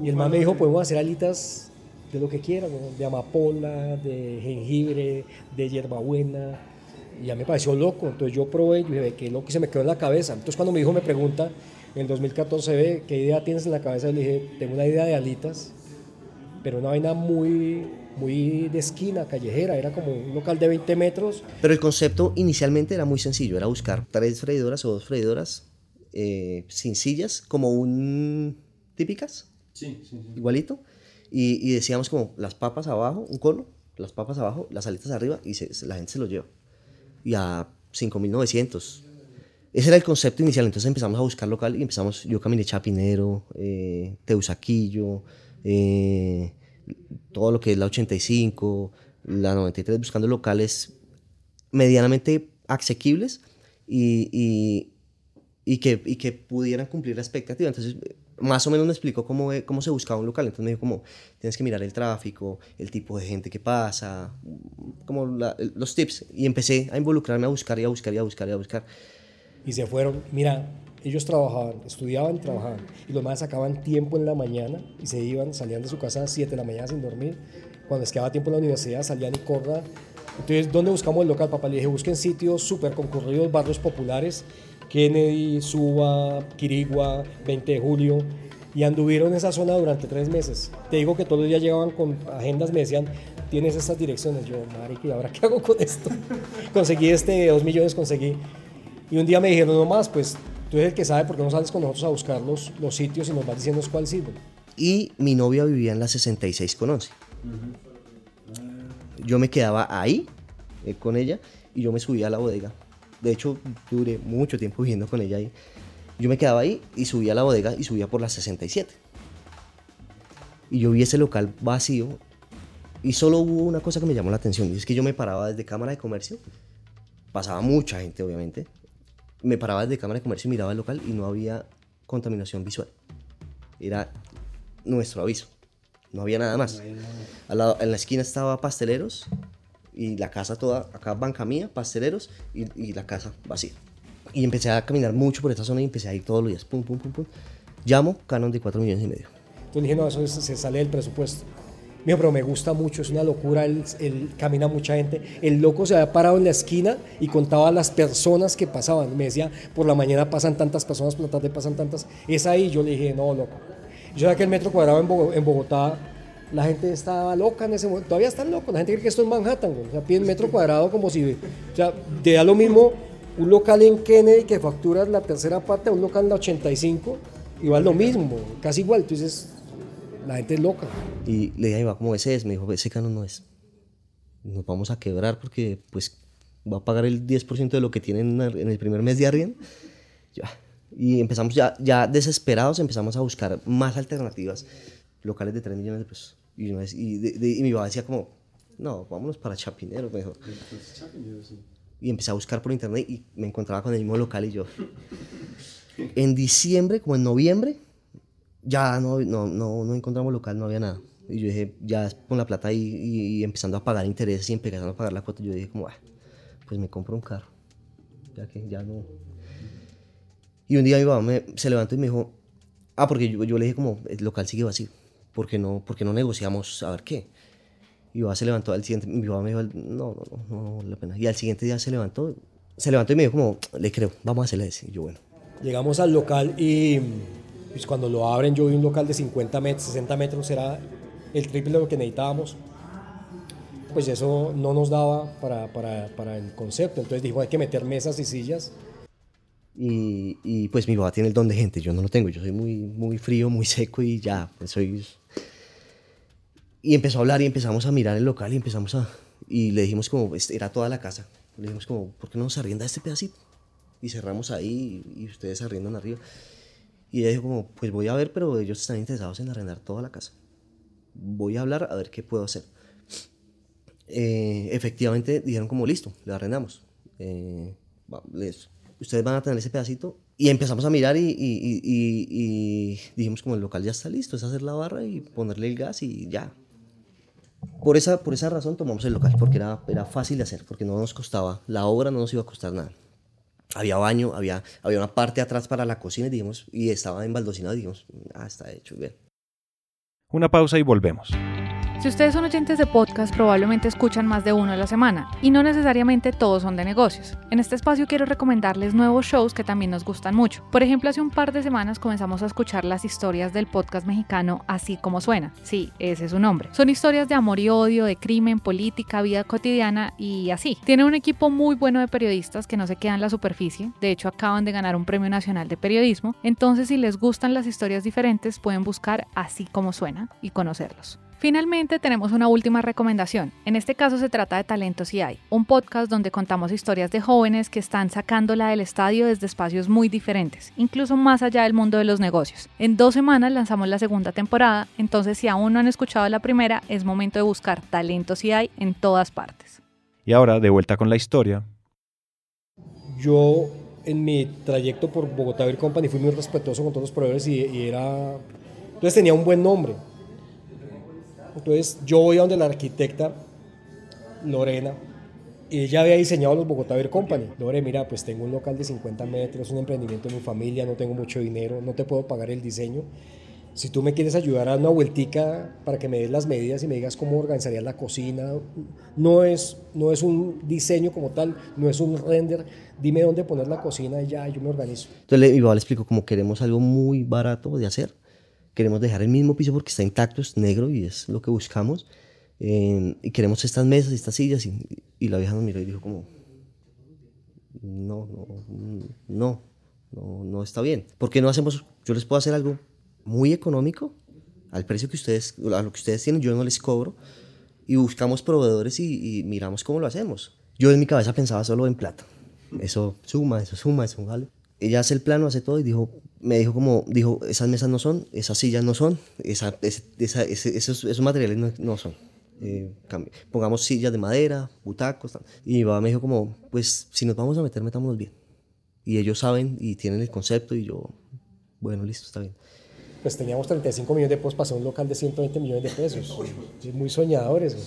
Speaker 5: Y el man me dijo, podemos hacer alitas de lo que quieran, ¿no? de amapola, de jengibre, de hierbabuena. Y ya me pareció loco. Entonces yo probé y dije, "Ve, qué loco y se me quedó en la cabeza. Entonces cuando mi hijo me pregunta, en el 2014, ve, ¿qué idea tienes en la cabeza? Le dije, tengo una idea de alitas, pero una vaina muy, muy de esquina, callejera. Era como un local de 20 metros.
Speaker 2: Pero el concepto inicialmente era muy sencillo, era buscar tres freidoras o dos freidoras eh, sin sillas, como un típicas, igualito, y, y decíamos como las papas abajo, un cono, las papas abajo, las alitas arriba, y se- se- la gente se lo lleva. Y a 5.900. Ese era el concepto inicial, entonces empezamos a buscar local y empezamos, yo caminé Chapinero, eh, Teusaquillo, eh, todo lo que es la 85, la 93, buscando locales medianamente asequibles y, y, y que, y que pudieran cumplir la expectativa. Entonces, más o menos me explicó cómo, cómo se buscaba un local. Entonces me dijo como, tienes que mirar el tráfico, el tipo de gente que pasa, como la- los tips. Y empecé a involucrarme a buscar y a buscar y a buscar y a buscar.
Speaker 5: Y se fueron, mira, ellos trabajaban, estudiaban, trabajaban. Y los más sacaban tiempo en la mañana y se iban, salían de su casa a las 7 de la mañana sin dormir. Cuando les quedaba tiempo en la universidad, salían y corra. Entonces, ¿dónde buscamos el local, papá? Le dije, busquen sitios súper concurridos, barrios populares. Kennedy, Suba, Quirigua, 20 de julio. Y anduvieron en esa zona durante tres meses. Te digo que todos los días llegaban con agendas, me decían, tienes estas direcciones. Yo, marica, ¿y ahora qué hago con esto? (laughs) conseguí este, dos millones conseguí. Y un día me dijeron, no más, pues tú eres el que sabe por qué no sales con nosotros a buscar los, los sitios y nos vas diciendo cuál sirve.
Speaker 2: Y mi novia vivía en la 66 con 11. Yo me quedaba ahí eh, con ella y yo me subía a la bodega. De hecho, duré mucho tiempo viviendo con ella ahí. Yo me quedaba ahí y subía a la bodega y subía por la 67. Y yo vi ese local vacío y solo hubo una cosa que me llamó la atención y es que yo me paraba desde cámara de comercio. Pasaba mucha gente, obviamente. Me paraba desde cámara de comercio y miraba el local y no había contaminación visual. Era nuestro aviso. No había nada más. Al lado- en la esquina estaba pasteleros y la casa toda, acá banca mía, pasteleros y, y la casa vacía. Y empecé a caminar mucho por esta zona y empecé a ir todos los días. Pum, pum, pum, pum. Llamo, canon de 4 millones y medio.
Speaker 5: Entonces dije, no, eso es- se sale del presupuesto. Dijo, pero me gusta mucho, es una locura, él, él camina mucha gente. El loco se había parado en la esquina y contaba las personas que pasaban. Me decía, por la mañana pasan tantas personas, por la tarde pasan tantas. Es ahí, yo le dije, no, loco. Yo sabía que el metro cuadrado en Bogo- en Bogotá, la gente estaba loca en ese momento. Todavía están locos, la gente cree que esto es Manhattan. güey. O sea, piden metro cuadrado como si... O sea, te da lo mismo un local en Kennedy que facturas la tercera parte a un local en la 85, igual lo mismo, casi igual. Entonces, la gente es loca.
Speaker 2: Y le dije a mi mamá, ¿cómo ese es? Me dijo, ese canon no es. Nos vamos a quebrar porque pues va a pagar el 10% de lo que tienen en el primer mes de arriendo. Y empezamos ya, ya desesperados, empezamos a buscar más alternativas, locales de 3 millones de pesos. Y, una vez- y, de- de- y mi papá decía como, no, vámonos para Chapinero, mejor. Y empecé a buscar por internet y me encontraba con el mismo local y yo. En diciembre, como en noviembre, ya no, no, no, no encontramos local, no había nada. Y yo dije, ya con la plata y, y empezando a pagar intereses y empezando a pagar la cuota, yo dije como, "Ah, pues me compro un carro. Ya que ya no. Y un día mi papá me- se levantó y me dijo, ah, porque yo, yo le dije como, el local sigue vacío, ¿por qué no, por qué no negociamos a ver qué? Y mi papá se levantó al siguiente, mi papá me dijo, no, no, no, no, no vale la pena. Y al siguiente día se levantó, se levantó y me dijo como, le creo, vamos a hacerle ese. Y yo, bueno.
Speaker 5: Llegamos al local y pues, cuando lo abren yo vi un local de 50 metros, 60 metros, era el triple de lo que necesitábamos. Pues eso no nos daba para, para, para el concepto, entonces dijo hay que meter mesas y sillas.
Speaker 2: Y, y, pues mi papá tiene el don de gente, yo no lo tengo, yo soy muy, muy frío, muy seco y ya, pues soy... Y empezó a hablar y empezamos a mirar el local y empezamos a... Y le dijimos como, este, era toda la casa, le dijimos como, ¿por qué no nos arrienda este pedacito? Y cerramos ahí y, y ustedes arriendan arriba. Y ella dijo como, pues voy a ver, pero ellos están interesados en arrendar toda la casa. Voy a hablar a ver qué puedo hacer. Eh, efectivamente dijeron como, listo, le arrendamos. Eh, les- ustedes van a tener ese pedacito. Y empezamos a mirar y- y- y- y dijimos como el local ya está listo, es hacer la barra y ponerle el gas y ya. Por esa, por esa razón tomamos el local, porque era, era fácil de hacer, porque no nos costaba, la obra no nos iba a costar nada. Había baño, había, había una parte atrás para la cocina y, dijimos, y estaba y dijimos, ah, está hecho, bien.
Speaker 3: Una pausa y volvemos.
Speaker 1: Si ustedes son oyentes de podcast, probablemente escuchan más de uno a la semana, y no necesariamente todos son de negocios. En este espacio quiero recomendarles nuevos shows que también nos gustan mucho. Por ejemplo, hace un par de semanas comenzamos a escuchar las historias del podcast mexicano Así como suena. Sí, ese es su nombre. Son historias de amor y odio, de crimen, política, vida cotidiana y así. Tiene un equipo muy bueno de periodistas que no se quedan en la superficie. De hecho, acaban de ganar un premio nacional de periodismo. Entonces, si les gustan las historias diferentes, pueden buscar Así como suena y conocerlos. Finalmente tenemos una última recomendación. En este caso se trata de Talentos y hay, un podcast donde contamos historias de jóvenes que están sacándola del estadio desde espacios muy diferentes, incluso más allá del mundo de los negocios. En dos semanas lanzamos la segunda temporada, entonces si aún no han escuchado la primera, es momento de buscar Talentos y hay en todas partes.
Speaker 3: Y ahora, de vuelta con la historia,
Speaker 5: yo en mi trayecto por Bogotá Beer Company fui muy respetuoso con todos los proveedores y, y era... Entonces tenía un buen nombre. Entonces yo voy a donde la arquitecta Lorena, y ella había diseñado los Bogotá Beer Company. Lore, mira, pues tengo un local de 50 metros, un emprendimiento de mi familia, no tengo mucho dinero, no te puedo pagar el diseño. Si tú me quieres ayudar a una vueltica para que me des las medidas y me digas cómo organizarías la cocina, no es, no es un diseño como tal, no es un render, dime dónde poner la cocina y ya yo me organizo.
Speaker 2: Entonces le, igual le explico como queremos algo muy barato de hacer, queremos dejar el mismo piso porque está intacto, es negro y es lo que buscamos, eh, y queremos estas mesas estas sillas, y, y la vieja nos miró y dijo como, no, no, no, no, no está bien. ¿Por qué no hacemos, yo les puedo hacer algo muy económico, al precio que ustedes, a lo que ustedes tienen, yo no les cobro, y buscamos proveedores y, y miramos cómo lo hacemos. Yo en mi cabeza pensaba solo en plata. Eso suma, eso suma, eso vale. Ella hace el plano, hace todo y dijo, me dijo como, dijo, esas mesas no son, esas sillas no son, esa, es- esa- ese- esos, esos materiales no, no son. Eh, pongamos sillas de madera, butacos. Y mi papá me dijo como, pues si nos vamos a meter, metámonos bien. Y ellos saben y tienen el concepto y yo, bueno, listo, está bien.
Speaker 5: Pues teníamos 35 millones de pesos para hacer un local de 120 millones de pesos. Muy soñadores. güey.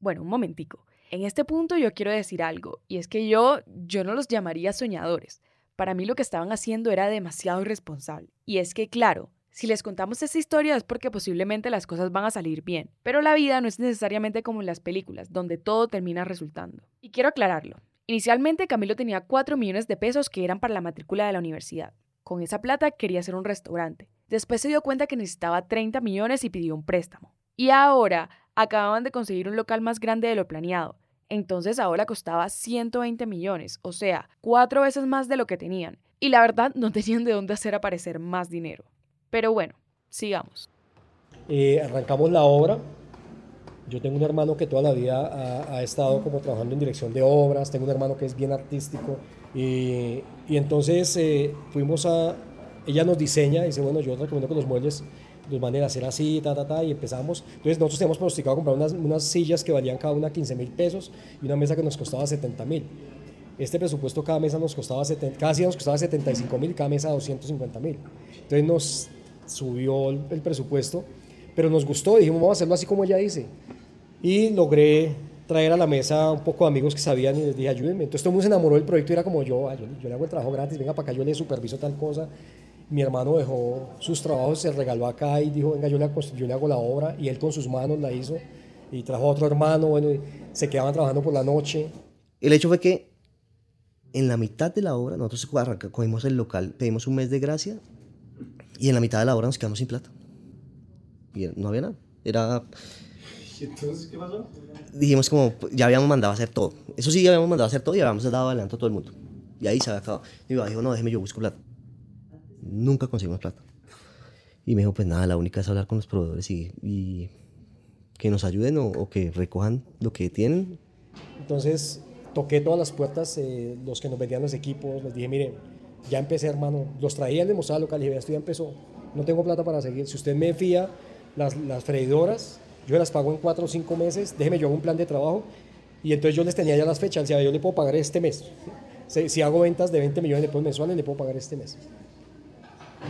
Speaker 4: Bueno, un momentico. En este punto yo quiero decir algo, y es que yo, yo no los llamaría soñadores. Para mí lo que estaban haciendo era demasiado irresponsable. Y es que, claro, si les contamos esta historia es porque posiblemente las cosas van a salir bien, pero la vida no es necesariamente como en las películas, donde todo termina resultando. Y quiero aclararlo. Inicialmente Camilo tenía 4 millones de pesos que eran para la matrícula de la universidad. Con esa plata quería hacer un restaurante. Después se dio cuenta que necesitaba 30 millones y pidió un préstamo. Y ahora acababan de conseguir un local más grande de lo planeado. Entonces ahora costaba 120 millones, o sea, cuatro veces más de lo que tenían. Y la verdad no tenían de dónde hacer aparecer más dinero. Pero bueno, sigamos.
Speaker 5: Eh, arrancamos la obra. Yo tengo un hermano que toda la vida ha, estado como trabajando en dirección de obras, tengo un hermano que es bien artístico y, entonces eh, fuimos a, ella nos diseña dice, bueno, yo recomiendo que los muebles los van hacer así, ta, ta, ta, y empezamos. Entonces nosotros teníamos pronosticado comprar unas, unas sillas que valían cada una 15 mil pesos y una mesa que nos costaba 70 mil. Este presupuesto cada mesa nos costaba, 70, cada nos costaba 75 mil, cada mesa 250 mil. Entonces nos subió el, presupuesto, pero nos gustó, dijimos, vamos a hacerlo así como ella dice. Y logré traer a la mesa un poco de amigos que sabían y les dije, ayúdenme. Entonces todo el mundo se enamoró del proyecto y era como yo, "Ah, yo, yo le hago el trabajo gratis, venga para acá, yo le superviso tal cosa. Mi hermano dejó sus trabajos, se regaló acá y dijo, venga, yo le, hago- yo le hago la obra. Y él con sus manos la hizo. Y trajo a otro hermano, bueno, y se quedaban trabajando por la noche.
Speaker 2: El hecho fue que en la mitad de la obra, nosotros cogimos el local, pedimos un mes de gracia y en la mitad de la obra nos quedamos sin plata. Y no había nada. Era,
Speaker 6: ¿Y entonces qué pasó?
Speaker 2: dijimos como, ya habíamos mandado a hacer todo. Eso sí, ya habíamos mandado a hacer todo y habíamos dado adelanto a todo el mundo. Y ahí se había acabado. Y papá dijo, no, déjeme yo busco plata. Nunca conseguimos plata. Y me dijo, pues nada, la única es hablar con los proveedores y, y que nos ayuden o, o que recojan lo que tienen.
Speaker 5: Entonces toqué todas las puertas, eh, los que nos vendían los equipos, les dije, mire, ya empecé hermano, los traían de mostrar local y dije, "Vea, esto ya empezó, no tengo plata para seguir, si usted me fía las, las freidoras, yo las pago en cuatro o cinco meses, déjeme yo hago un plan de trabajo y entonces yo les tenía ya las fechas, decía, yo le puedo pagar este mes, si, si hago ventas de 20 millones de pesos mensuales, le puedo pagar este mes.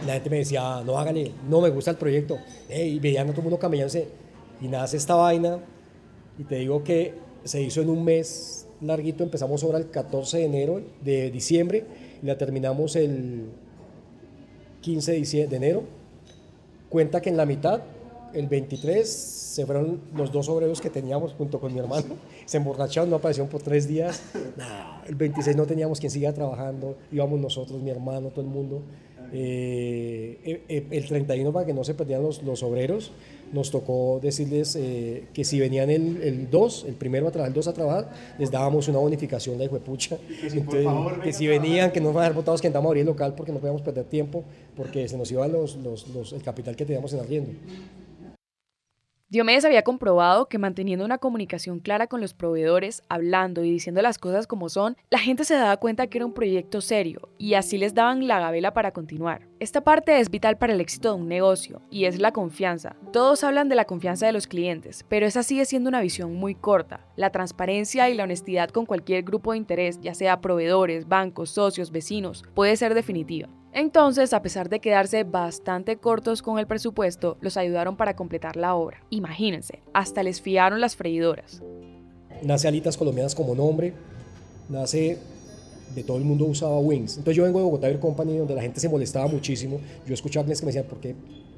Speaker 5: La gente me decía, no hágale, no me gusta el proyecto. Ey, y veían a todo el mundo camellándose. Y nace esta vaina. Y te digo que se hizo en un mes larguito. Empezamos obra el 14 de enero, de diciembre. Y la terminamos el 15 de, dicie- de enero. Cuenta que en la mitad, el 23, se fueron los dos obreros que teníamos junto con mi hermano. (laughs) Se emborracharon, no aparecieron por tres días. Nah, el 26 no teníamos quien siga trabajando. Íbamos nosotros, mi hermano, todo el mundo. Eh, eh, eh, el 31 para que no se perdieran los, los obreros, nos tocó decirles eh, que si venían el, el 2, el primero a trabajar, el 2 a trabajar, les dábamos una bonificación de pucha.
Speaker 6: que si favor
Speaker 5: que venían, que no nos van a dejar botados, que entramos a abrir el local porque no podíamos perder tiempo, porque se nos iba los, los- los- el capital que teníamos en arriendo.
Speaker 4: Diomedes había comprobado que manteniendo una comunicación clara con los proveedores, hablando y diciendo las cosas como son, la gente se daba cuenta que era un proyecto serio y así les daban la gabela para continuar. Esta parte es vital para el éxito de un negocio y es la confianza. Todos hablan de la confianza de los clientes, pero esa sigue siendo una visión muy corta. La transparencia y la honestidad con cualquier grupo de interés, ya sea proveedores, bancos, socios, vecinos, puede ser definitiva. Entonces, a pesar de quedarse bastante cortos con el presupuesto, los ayudaron para completar la obra. Imagínense, hasta les fiaron las freidoras.
Speaker 5: Nace Alitas Colombianas como nombre, nace de todo el mundo usaba Wings. Entonces yo vengo de Bogotá Beer Company donde la gente se molestaba muchísimo. Yo escuchaba que me decían, ¿por qué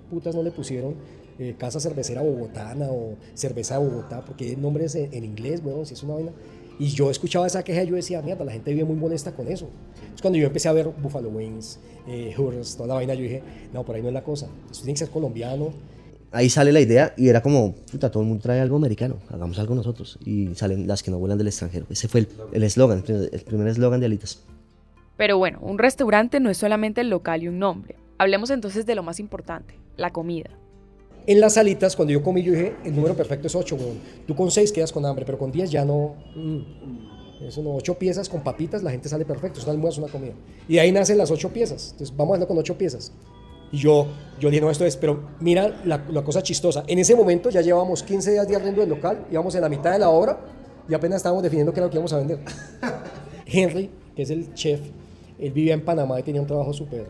Speaker 5: putas no le pusieron eh, Casa Cervecera Bogotana o Cerveza de Bogotá? Porque el nombre es en, en inglés, bueno, si es una vaina. Y yo escuchaba esa queja y yo decía, mierda, la gente vive muy molesta con eso. Entonces cuando yo empecé a ver Buffalo Wings, eh, Hooters, toda la vaina, yo dije, no, por ahí no es la cosa. Esto tiene que ser colombiano.
Speaker 2: Ahí sale la idea y era como, puta, todo el mundo trae algo americano, hagamos algo nosotros. Y salen las que no vuelan del extranjero. Ese fue el eslogan, el, el primer eslogan de Alitas.
Speaker 4: Pero bueno, un restaurante no es solamente el local y un nombre. Hablemos entonces de lo más importante, la comida.
Speaker 5: En las salitas, cuando yo comí, yo dije, el número perfecto es 8, weón. Tú con 6 quedas con hambre, pero con 10 ya no... mm. Eso no, 8 piezas con papitas, la gente sale perfecto. Es un almuerzo, una comida. Y de ahí nacen las 8 piezas. Entonces, vamos a hacerlo con 8 piezas. Y yo, yo dije, no, esto es, pero mira la, la cosa chistosa. En ese momento ya llevábamos 15 días de arriendo del local, íbamos en la mitad de la obra y apenas estábamos definiendo qué era lo que íbamos a vender. (laughs) Henry, que es el chef, él vivía en Panamá y tenía un trabajo súper,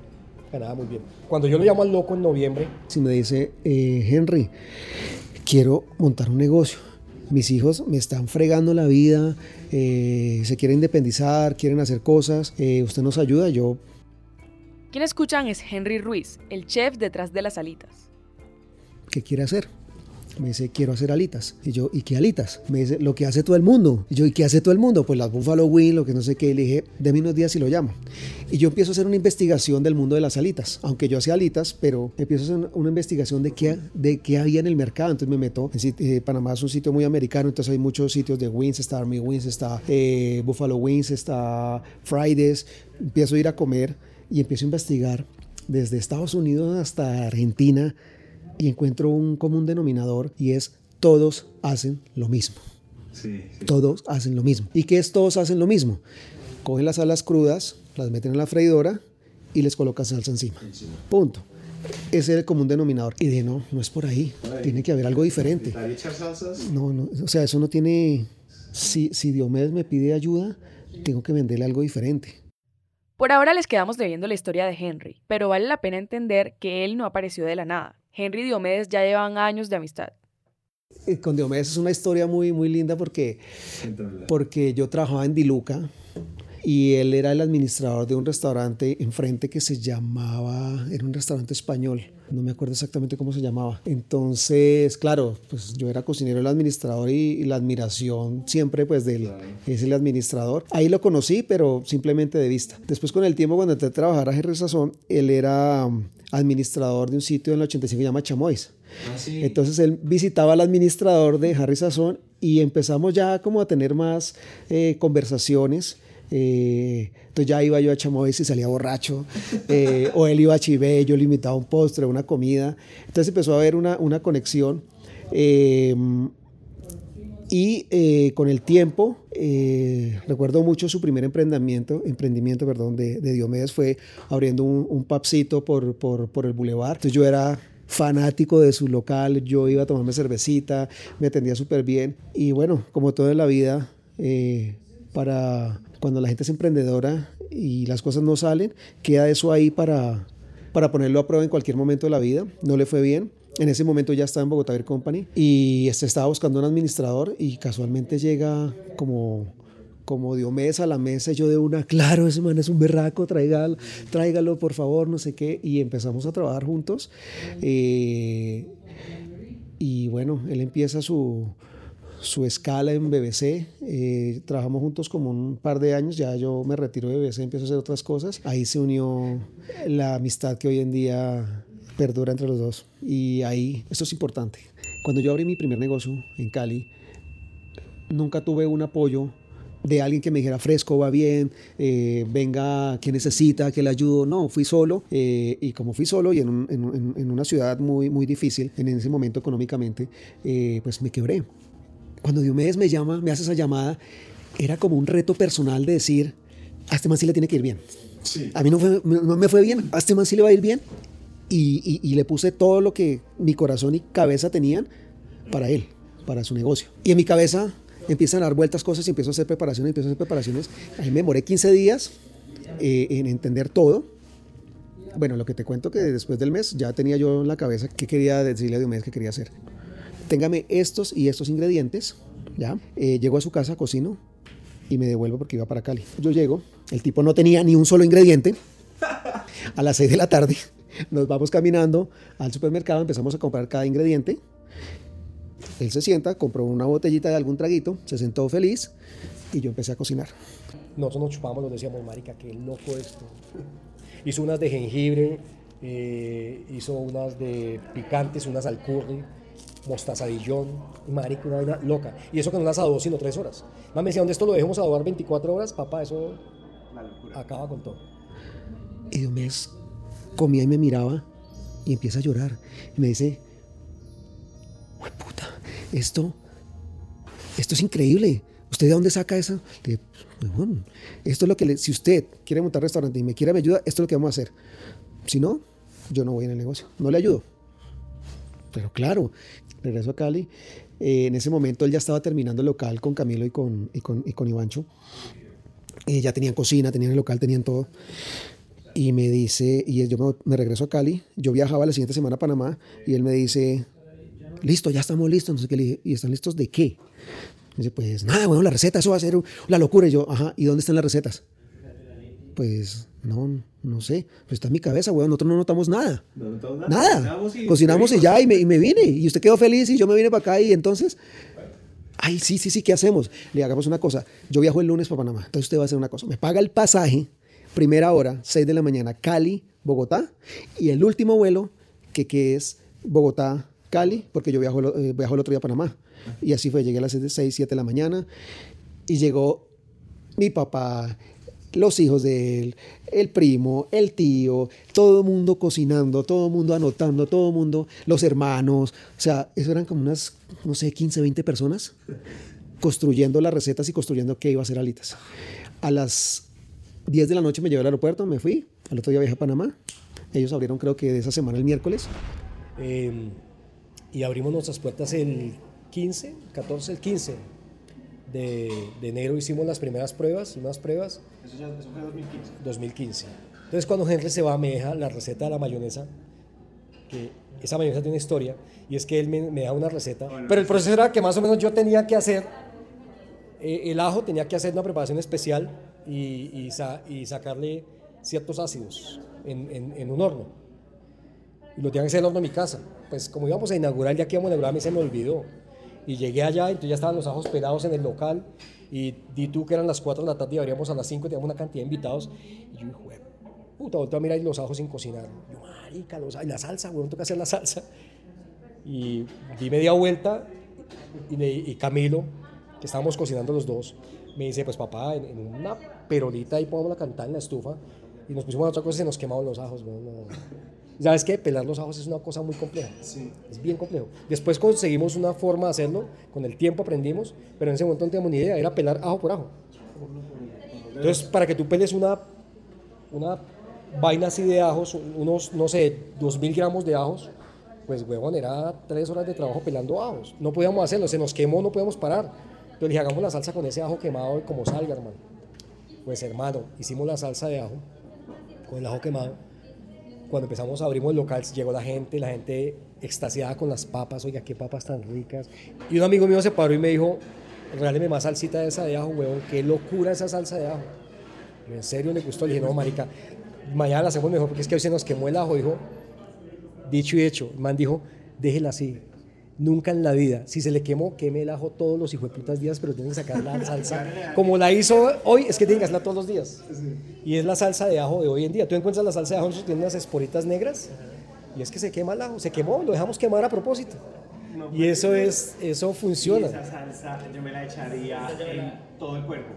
Speaker 5: ganaba muy bien. Cuando yo lo llamo al loco en noviembre,
Speaker 7: Si me dice, eh, Henry, quiero montar un negocio. Mis hijos me están fregando la vida, eh, se quieren independizar, quieren hacer cosas. eh, usted nos ayuda, yo,
Speaker 4: Quien escuchan es Henry Ruiz, el chef detrás de las alitas.
Speaker 7: ¿qué quiere hacer? Me dice, quiero hacer alitas. Y yo, ¿y qué alitas? Me dice, lo que hace todo el mundo. Y yo, ¿y qué hace todo el mundo? Pues las Buffalo Wings, lo que no sé qué. Y le dije, deme unos días y lo llamo. Y yo empiezo a hacer una investigación del mundo de las alitas. Aunque yo hacía alitas, pero empiezo a hacer una, una investigación de qué, de qué había en el mercado. Entonces me meto. En, eh, Panamá es un sitio muy americano, entonces hay muchos sitios de Wings. Está Army Wings, está eh, Buffalo Wings, está Fridays. Empiezo a ir a comer y empiezo a investigar desde Estados Unidos hasta Argentina y encuentro un común denominador y es todos hacen lo mismo. Todos hacen lo mismo. ¿Y qué es todos hacen lo mismo? Cogen las alas crudas, las meten en la freidora y les colocan salsa encima. Punto. Ese es el común denominador. Y dije, no, no es por ahí. Tiene que haber algo diferente. No, no, o sea, eso no tiene... Si, si Diomedes me pide ayuda, tengo que venderle algo diferente.
Speaker 4: Por ahora les quedamos debiendo la historia de Henry, pero vale la pena entender que él no apareció de la nada. Henry y Diomedes ya llevan años de amistad.
Speaker 7: Con Diomedes es una historia muy, muy linda porque, porque yo trabajaba en Diluca y él era el administrador de un restaurante enfrente que se llamaba, era un restaurante español, no me acuerdo exactamente cómo se llamaba. Entonces, claro, pues yo era cocinero, el administrador y, y la admiración siempre pues del es el administrador. Ahí lo conocí, pero simplemente de vista. Después con el tiempo cuando entré a trabajar a Jerry Sazón, él era um, administrador de un sitio en el 85 que se llama Chamois. Entonces él visitaba al administrador de Harry Sazón y empezamos ya como a tener más eh, conversaciones. Eh, entonces ya iba yo a Chamois y salía borracho, eh, o él iba a Chivé, yo le invitaba un postre, una comida. Entonces empezó a haber una, una conexión. eh, y eh, con el tiempo, eh, recuerdo mucho su primer emprendimiento, emprendimiento perdón, de, de Diomedes fue abriendo un, un pubcito por, por, por el bulevar. Entonces yo era fanático de su local, yo iba a tomarme cervecita, me atendía súper bien. Y bueno, como todo en la vida, eh, para cuando la gente es emprendedora y las cosas no salen, queda eso ahí para, para ponerlo a prueba en cualquier momento de la vida. No le fue bien. En ese momento ya estaba en Bogotá Beer Company y este estaba buscando un administrador y casualmente llega como como Diomedes a la mesa, yo de una, claro, ese man es un berraco, tráigalo, tráigalo por favor, no sé qué, y empezamos a trabajar juntos. Eh, y bueno, él empieza su, su escala en BBC. eh, trabajamos juntos como un par de años. Ya yo me retiro de BBC, empiezo a hacer otras cosas. Ahí se unió la amistad que hoy en día perdura entre los dos. Y ahí, esto es importante. Cuando yo abrí mi primer negocio en Cali, nunca tuve un apoyo de alguien que me dijera fresco, va bien, eh, venga, ¿qué necesita? ¿Qué le ayudo? No, fui solo eh, y como fui solo y en, un- en un- en una ciudad muy, muy difícil en ese momento económicamente, pues me quebré. Cuando Diomedes me llama, me hace esa llamada, era como un reto personal de decir, a este man sí le tiene que ir bien. A mí no, fue- no me fue bien, a este man sí le va a ir bien. Y, y- y le puse todo lo que mi corazón y cabeza tenían para él, para su negocio. Y en mi cabeza empiezan a dar vueltas cosas y empiezo a hacer preparaciones, empiezo a hacer preparaciones. Ahí me demoré 15 días eh, en entender todo. Bueno, lo que te cuento que después del mes ya tenía yo en la cabeza qué quería decirle a Diomedes que quería hacer. Téngame estos y estos ingredientes, ¿ya? Eh, llego a su casa, cocino y me devuelvo porque iba para Cali. Yo llego, el tipo no tenía ni un solo ingrediente. A las 6 de la tarde (laughs) nos vamos caminando al supermercado, empezamos a comprar cada ingrediente. Él se sienta, compró una botellita de algún traguito, se sentó feliz y yo empecé a cocinar.
Speaker 5: Nosotros nos chupábamos, nos decíamos, marica, qué loco esto. (laughs) Hizo unas de jengibre, eh, hizo unas de picantes, unas al curry, mostazadillón, marica, una vaina loca. Y eso que no las adobó sino tres horas. Más me decía, ¿dónde esto lo dejemos adobar 24 horas? Papá, eso acaba con todo.
Speaker 7: Y Diomedes comía y me miraba y empieza a llorar. Y me dice, "Jue puta, esto, esto es increíble. ¿Usted de dónde saca eso? Le dije, "Huevón, esto es lo que, le- si usted quiere montar restaurante y me quiere me ayuda, esto es lo que vamos a hacer. Si no, yo no voy en el negocio, no le ayudo. Pero claro, regreso a Cali. Eh, en ese momento él ya estaba terminando el local con Camilo y con, y con, y con Ivancho. Eh, ya tenían cocina, tenían el local, tenían todo. Y me dice, y yo me, me regreso a Cali, yo viajaba la siguiente semana a Panamá y él me dice, listo, ya estamos listos, no sé qué, le dije, ¿y están listos de qué? Dice, pues nada, bueno, la receta, eso va a ser la locura. Y yo, ajá, ¿y dónde están las recetas? Pues no, no sé, pues está en mi cabeza, weón, nosotros no notamos nada. Nada. Cocinamos y ya, y me, y me vine. Y usted quedó feliz y yo me vine para acá y entonces... Ay, sí, sí, sí, ¿qué hacemos? Le hagamos una cosa. Yo viajo el lunes para Panamá. Entonces usted va a hacer una cosa. Me paga el pasaje, primera hora, 6 de la mañana, Cali, Bogotá. Y el último vuelo, que, que es Bogotá, Cali, porque yo viajo, eh, viajo el otro día a Panamá. Y así fue, llegué a las 6, 7 de la mañana. Y llegó mi papá, los hijos de él, el primo, el tío, todo el mundo cocinando, todo el mundo anotando, todo el mundo, los hermanos. O sea, eso eran como unas, no sé, 15, 20 personas construyendo las recetas y construyendo qué iba a hacer alitas. A las 10 de la noche me llevé al aeropuerto, me fui, al otro día viajé a Panamá. Ellos abrieron creo que de esa semana el miércoles.
Speaker 5: Eh, y abrimos nuestras puertas el 15, 14, el 15 de, de enero hicimos las primeras pruebas, unas pruebas.
Speaker 6: Eso, ya, eso fue 2015.
Speaker 5: 2015. Entonces cuando Henry se va me deja la receta de la mayonesa, que esa mayonesa tiene una historia, y es que él me, me da una receta, pero el proceso era que más o menos yo tenía que hacer, eh, el ajo tenía que hacer una preparación especial y, y sa- y sacarle ciertos ácidos en, en- en un horno. Y lo tenía que hacer en el horno de mi casa. Pues como íbamos a inaugurar, día que íbamos a inaugurar, a mí se me olvidó. Y llegué allá, entonces ya estaban los ajos pelados en el local. Y di tú que eran las 4 de la tarde y abríamos a las 5 y teníamos una cantidad de invitados. Y yo dije, "Jue- puta, volteo a mirar y los ajos sin cocinar. Yo, marica, los, y la salsa, weón, toca hacer la salsa. Y di media vuelta y, y Camilo, que estábamos cocinando los dos, me dice, pues papá, en, en una perolita ahí podemos la cantar en la estufa. Y nos pusimos a otra cosa y se nos quemaron los ajos, weón. no. ¿Sabes qué? Pelar los ajos es una cosa muy compleja. Es bien complejo. Después conseguimos una forma de hacerlo, con el tiempo aprendimos, pero en ese momento no teníamos ni idea, era pelar ajo por ajo. Entonces, para que tú peles una, una vaina así de ajos, unos, no sé, 2000 gramos de ajos, pues, huevón, era tres horas de trabajo pelando ajos. No podíamos hacerlo, se nos quemó, no podíamos parar. Entonces dije, hagamos la salsa con ese ajo quemado y como salga, hermano. Pues, hermano, hicimos la salsa de ajo con el ajo quemado. Cuando empezamos, abrimos el local, llegó la gente, la gente extasiada con las papas, oiga, qué papas tan ricas. Y un amigo mío se paró y me dijo, regáleme más salsita de esa de ajo, huevón, qué locura esa salsa de ajo. Yo, ¿En serio le gustó? Le dije, no, marica, mañana la hacemos mejor porque es que hoy se nos quemó el ajo, dijo. Dicho y hecho, el man dijo, déjela así. Nunca en la vida, si se le quemó, queme el ajo todos los hijueputas días, pero tienen que sacar la (laughs) salsa. Como la hizo hoy, es que tienen que hacerla todos los días. Y es la salsa de ajo de hoy en día. Tú encuentras la salsa de ajo, tiene unas esporitas negras, y es que se quema el ajo. Se quemó, lo dejamos quemar a propósito. Y eso es, eso funciona.
Speaker 3: esa salsa yo me la echaría en todo el cuerpo.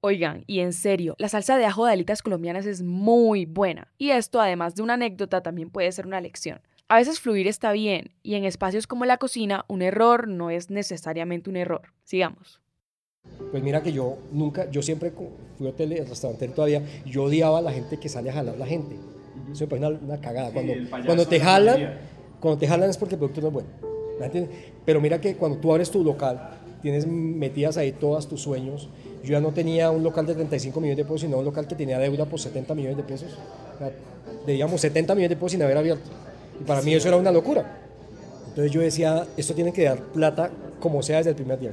Speaker 4: Oigan, y en serio, la salsa de ajo de alitas colombianas es muy buena. Y esto, además de una anécdota, también puede ser una lección. A veces fluir está bien, y en espacios como la cocina, un error no es necesariamente un error. Sigamos.
Speaker 5: Pues mira que yo nunca, yo siempre fui hotel, restaurante todavía, y yo odiaba a la gente que sale a jalar la gente. Eso me parece una, una cagada. Cuando,
Speaker 3: el payaso
Speaker 5: cuando te jalan, cuando te jalan es porque el producto no es bueno. ¿me entiendes? Pero mira que cuando tú abres tu local, tienes metidas ahí todas tus sueños. Yo ya no tenía un local de 35 millones de pesos, sino un local que tenía deuda por 70 millones de pesos. O sea, debíamos 70 millones de pesos sin haber abierto. Y para mí eso era una locura. Entonces yo decía, esto tiene que dar plata como sea desde el primer día.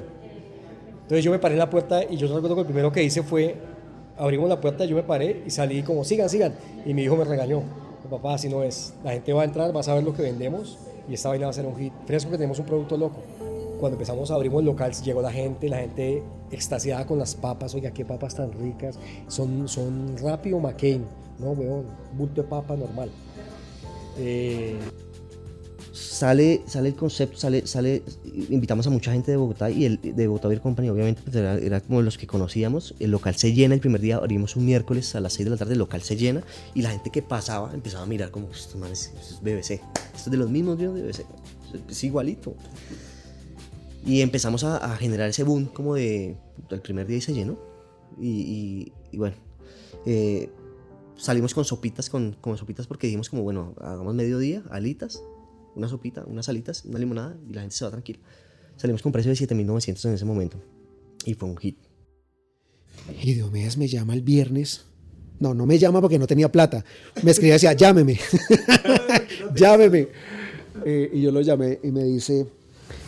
Speaker 5: Entonces yo me paré en la puerta y yo recuerdo que lo primero que hice fue, abrimos la puerta, yo me paré y salí como, sigan, sigan. Y mi hijo me regañó, papá, así no es. La gente va a entrar, va a saber lo que vendemos y esta vaina va a ser un hit. Fresco que tenemos un producto loco. Cuando empezamos abrimos el local, llegó la gente, la gente extasiada con las papas, oiga, qué papas tan ricas. Son, son rápido McCain, no, weón, bulto de papa normal.
Speaker 2: Sale, sale el concepto, sale, sale, invitamos a mucha gente de Bogotá y el de Bogotá Beer Company obviamente pues, era, era como los que conocíamos, el local se llena el primer día, abrimos un miércoles a las 6 de la tarde, el local se llena y la gente que pasaba empezaba a mirar como, esto man es, BBC, esto es de los mismos de BBC, es igualito. Y empezamos a, generar ese boom como de, el primer día y se llenó. Y- y bueno, eh, salimos con sopitas, con, con sopitas porque dijimos como, bueno, hagamos mediodía, alitas, una sopita, unas alitas, una limonada y la gente se va tranquila. Salimos con precio de 7.900 en ese momento y fue un hit.
Speaker 7: Y Diomedes me llama el viernes. No, no me llama porque no tenía plata. Me escribía y decía, llámeme. (laughs) llámeme. Eh, y yo lo llamé y me dice,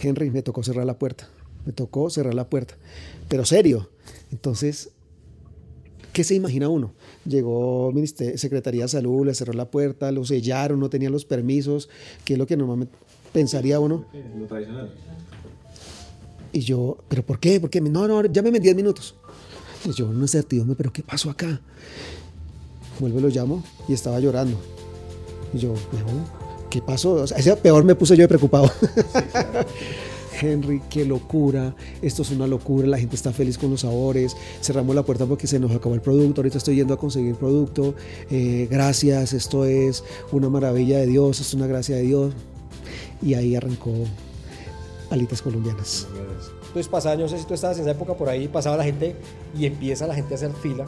Speaker 7: Henry, me tocó cerrar la puerta. Me tocó cerrar la puerta. Pero serio. Entonces, ¿qué se imagina uno? Llegó Secretaría de Salud, le cerró la puerta, lo sellaron, no tenían los permisos, que es lo que normalmente pensaría uno.
Speaker 3: Lo tradicional.
Speaker 7: Y yo, ¿pero por qué? ¿Por qué? No, no, llámeme en 10 minutos. Y yo, una certidumbre, ¿pero qué pasó acá? Vuelvo y lo llamo y estaba llorando. Y yo, "Huevón, ¿qué pasó? O sea, ese peor me puse yo de preocupado. (laughs) Henry, qué locura, esto es una locura, la gente está feliz con los sabores, cerramos la puerta porque se nos acabó el producto, ahorita estoy yendo a conseguir producto, eh, gracias, esto es una maravilla de Dios, es una gracia de Dios. Y ahí arrancó Alitas Colombianas.
Speaker 5: Entonces pasaba, yo no sé si tú estabas en esa época por ahí, pasaba la gente y empieza la gente a hacer fila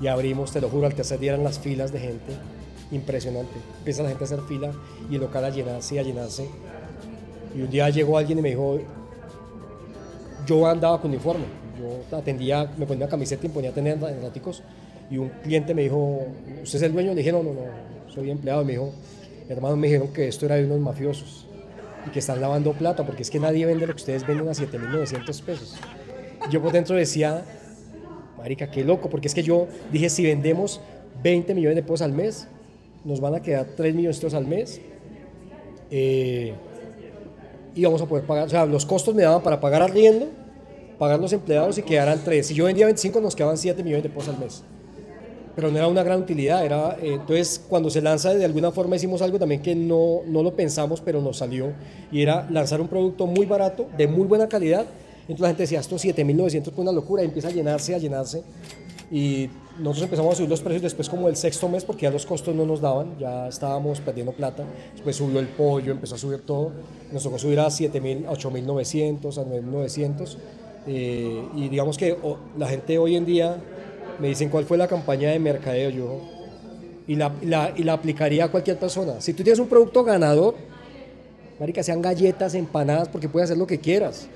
Speaker 5: y abrimos, te lo juro, al tercer día eran las filas de gente, impresionante. Empieza la gente a hacer fila y el local a llenarse y a llenarse. Y un día llegó alguien y me dijo, yo andaba con uniforme, yo atendía, me ponía camiseta y me ponía tener en y un cliente me dijo, ¿usted es el dueño? Le dije, no, no, no, soy empleado. Y me dijo, hermano, me dijeron que esto era de unos mafiosos y que están lavando plata porque es que nadie vende lo que ustedes venden a 7.900 pesos. Yo por dentro decía, marica, qué loco, porque es que yo dije, si vendemos 20 millones de pesos al mes, nos van a quedar 3 millones de al mes. eh, y vamos a poder pagar, o sea, los costos me daban para pagar arriendo, pagar los empleados y quedaran 3. Si yo vendía 25, nos quedaban 7 millones de pesos al mes pero no era una gran utilidad. Era, eh, entonces, cuando se lanza, de alguna forma hicimos algo también que no, no lo pensamos, pero nos salió, y era lanzar un producto muy barato, de muy buena calidad. Entonces la gente decía, esto 7.900 fue una locura, y empieza a llenarse, a llenarse. Y nosotros empezamos a subir los precios después como el sexto mes, porque ya los costos no nos daban, ya estábamos perdiendo plata. Después subió el pollo, empezó a subir todo. Nos tocó subir a 7.000, a 8.900, a 9.900. Eh, y digamos que la gente hoy en día me dicen cuál fue la campaña de mercadeo yo y la, la, y la aplicaría a cualquier persona. Si tú tienes un producto ganador, marica, sean galletas, empanadas, porque puedes hacer lo que quieras.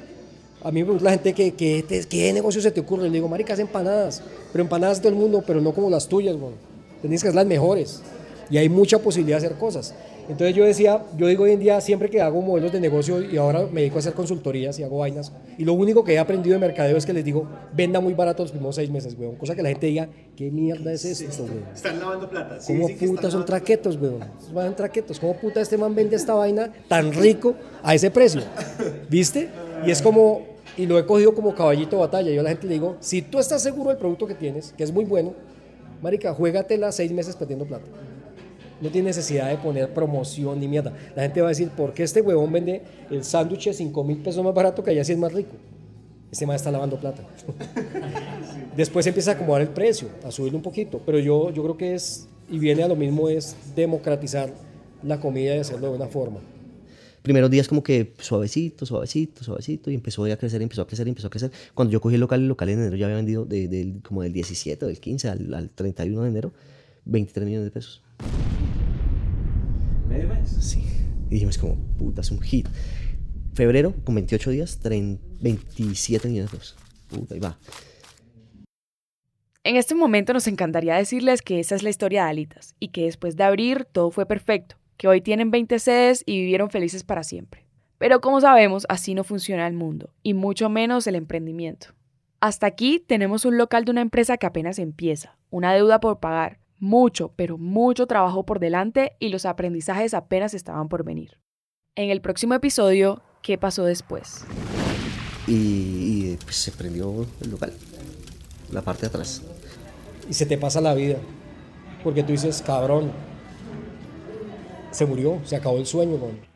Speaker 5: A mí me pregunta la gente que, que, te- qué negocio se te ocurre. Le digo, marica, haz empanadas, pero empanadas de todo el mundo, pero no como las tuyas, bueno. Tienes que hacer las mejores. Y hay mucha posibilidad de hacer cosas. Entonces yo decía, yo digo hoy en día, siempre que hago modelos de negocio y ahora me dedico a hacer consultorías y hago vainas, y lo único que he aprendido de mercadeo es que les digo, venda muy barato los primeros seis meses, weón. Cosa que la gente diga, ¿qué mierda es esto, weón?
Speaker 6: Están lavando plata. Sí,
Speaker 5: ¿Cómo
Speaker 6: sí
Speaker 5: puta son traquetos, weón? Van traquetos. ¿Cómo puta este man vende esta vaina tan rico a ese precio? (laughs) ¿Viste? Y es como, y lo he cogido como caballito de batalla. Yo a la gente le digo, si tú estás seguro del producto que tienes, que es muy bueno, marica, juégatela seis meses perdiendo plata. No tiene necesidad de poner promoción ni mierda. La gente va a decir, ¿por qué este huevón vende el sándwich a 5 mil pesos más barato que allá sí es más rico? Este más está lavando plata. (laughs) Después empieza a acomodar el precio, a subirlo un poquito. Pero yo, yo creo que es, y viene a lo mismo, es democratizar la comida y hacerlo de una forma.
Speaker 2: Primeros días como que suavecito, suavecito, suavecito, y empezó a crecer, empezó a crecer, empezó a crecer. Cuando yo cogí el local, el local en enero ya había vendido de, del- como del 17, del 15 al, al 31 de enero, 23 millones de pesos.
Speaker 3: ¿Medio mes?
Speaker 2: Sí. Y dijimos como, puta, es un hit. Febrero, con 28 días, 30 27 millones de pesos. Puta, ahí va.
Speaker 4: En este momento nos encantaría decirles que esa es la historia de Alitas y que después de abrir todo fue perfecto, que hoy tienen 20 sedes y vivieron felices para siempre. Pero como sabemos, así no funciona el mundo, y mucho menos el emprendimiento. Hasta aquí tenemos un local de una empresa que apenas empieza, una deuda por pagar, mucho, pero mucho trabajo por delante y los aprendizajes apenas estaban por venir. En el próximo episodio, ¿qué pasó después?
Speaker 2: Y, y, pues, se prendió el local, la parte de atrás.
Speaker 5: Y se te pasa la vida. Porque tú dices, cabrón, se murió, se acabó el sueño, man.